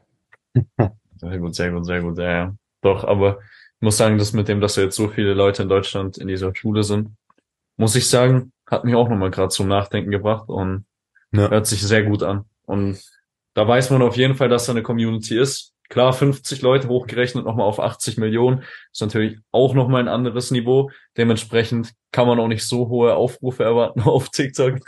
<laughs> Sehr gut, sehr gut, sehr gut, ja, ja. Doch, aber ich muss sagen, dass mit dem, dass jetzt so viele Leute in Deutschland in dieser Schule sind, muss ich sagen, hat mich auch nochmal gerade zum Nachdenken gebracht und ja. hört sich sehr gut an. Und da weiß man auf jeden Fall, dass da eine Community ist, Klar, 50 Leute hochgerechnet nochmal auf 80 Millionen ist natürlich auch nochmal ein anderes Niveau. Dementsprechend kann man auch nicht so hohe Aufrufe erwarten <laughs> auf TikTok.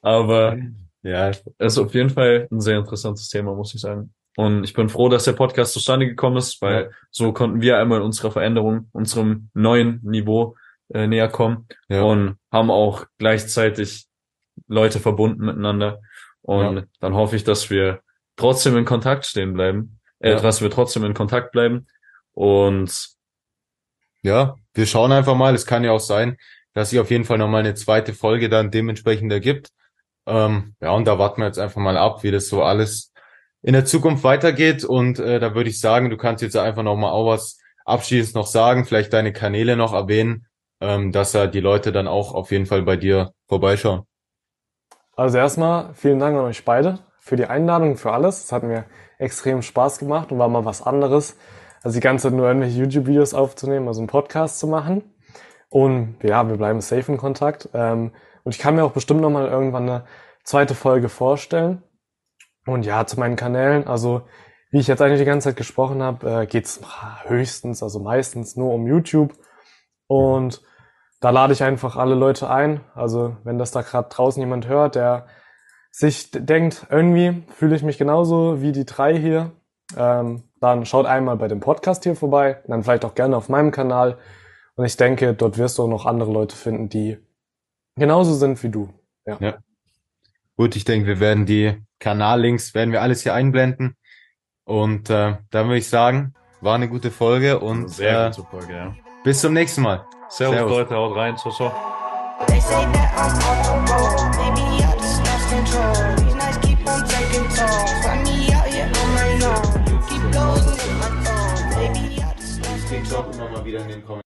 Aber ja, es ist auf jeden Fall ein sehr interessantes Thema, muss ich sagen. Und ich bin froh, dass der Podcast zustande gekommen ist, weil ja. so konnten wir einmal unserer Veränderung, unserem neuen Niveau äh, näher kommen ja. und haben auch gleichzeitig Leute verbunden miteinander. Und ja. dann hoffe ich, dass wir trotzdem in Kontakt stehen bleiben äh, ja. dass wir trotzdem in Kontakt bleiben. Und ja, wir schauen einfach mal. Es kann ja auch sein, dass sich auf jeden Fall nochmal eine zweite Folge dann dementsprechend ergibt. Ähm, ja, und da warten wir jetzt einfach mal ab, wie das so alles in der Zukunft weitergeht. Und äh, da würde ich sagen, du kannst jetzt einfach nochmal auch was abschließend noch sagen, vielleicht deine Kanäle noch erwähnen, ähm, dass ja die Leute dann auch auf jeden Fall bei dir vorbeischauen. Also erstmal vielen Dank an euch beide für die Einladung, für alles. Es hat mir extrem Spaß gemacht und war mal was anderes, als die ganze Zeit nur irgendwelche YouTube-Videos aufzunehmen, also einen Podcast zu machen. Und ja, wir bleiben safe in Kontakt. Ähm, und ich kann mir auch bestimmt nochmal irgendwann eine zweite Folge vorstellen. Und ja, zu meinen Kanälen, also wie ich jetzt eigentlich die ganze Zeit gesprochen habe, äh, geht's höchstens, also meistens nur um YouTube. Und da lade ich einfach alle Leute ein. Also wenn das da gerade draußen jemand hört, der sich denkt, irgendwie fühle ich mich genauso wie die drei hier, ähm, dann schaut einmal bei dem Podcast hier vorbei, dann vielleicht auch gerne auf meinem Kanal. Und ich denke, dort wirst du auch noch andere Leute finden, die genauso sind wie du. Ja. ja. Gut, ich denke, wir werden die Kanallinks, werden wir alles hier einblenden. Und äh, dann würde ich sagen, war eine gute Folge und Sehr äh, gute Folge, ja. bis zum nächsten Mal. Servus, Servus. Leute, haut rein. Ciao, ciao. Control. These nights keep on taking tolls. Find me out here on my own. Keep blowing up my phone. Maybe I just lost control. immer mal wieder in den Kommentaren.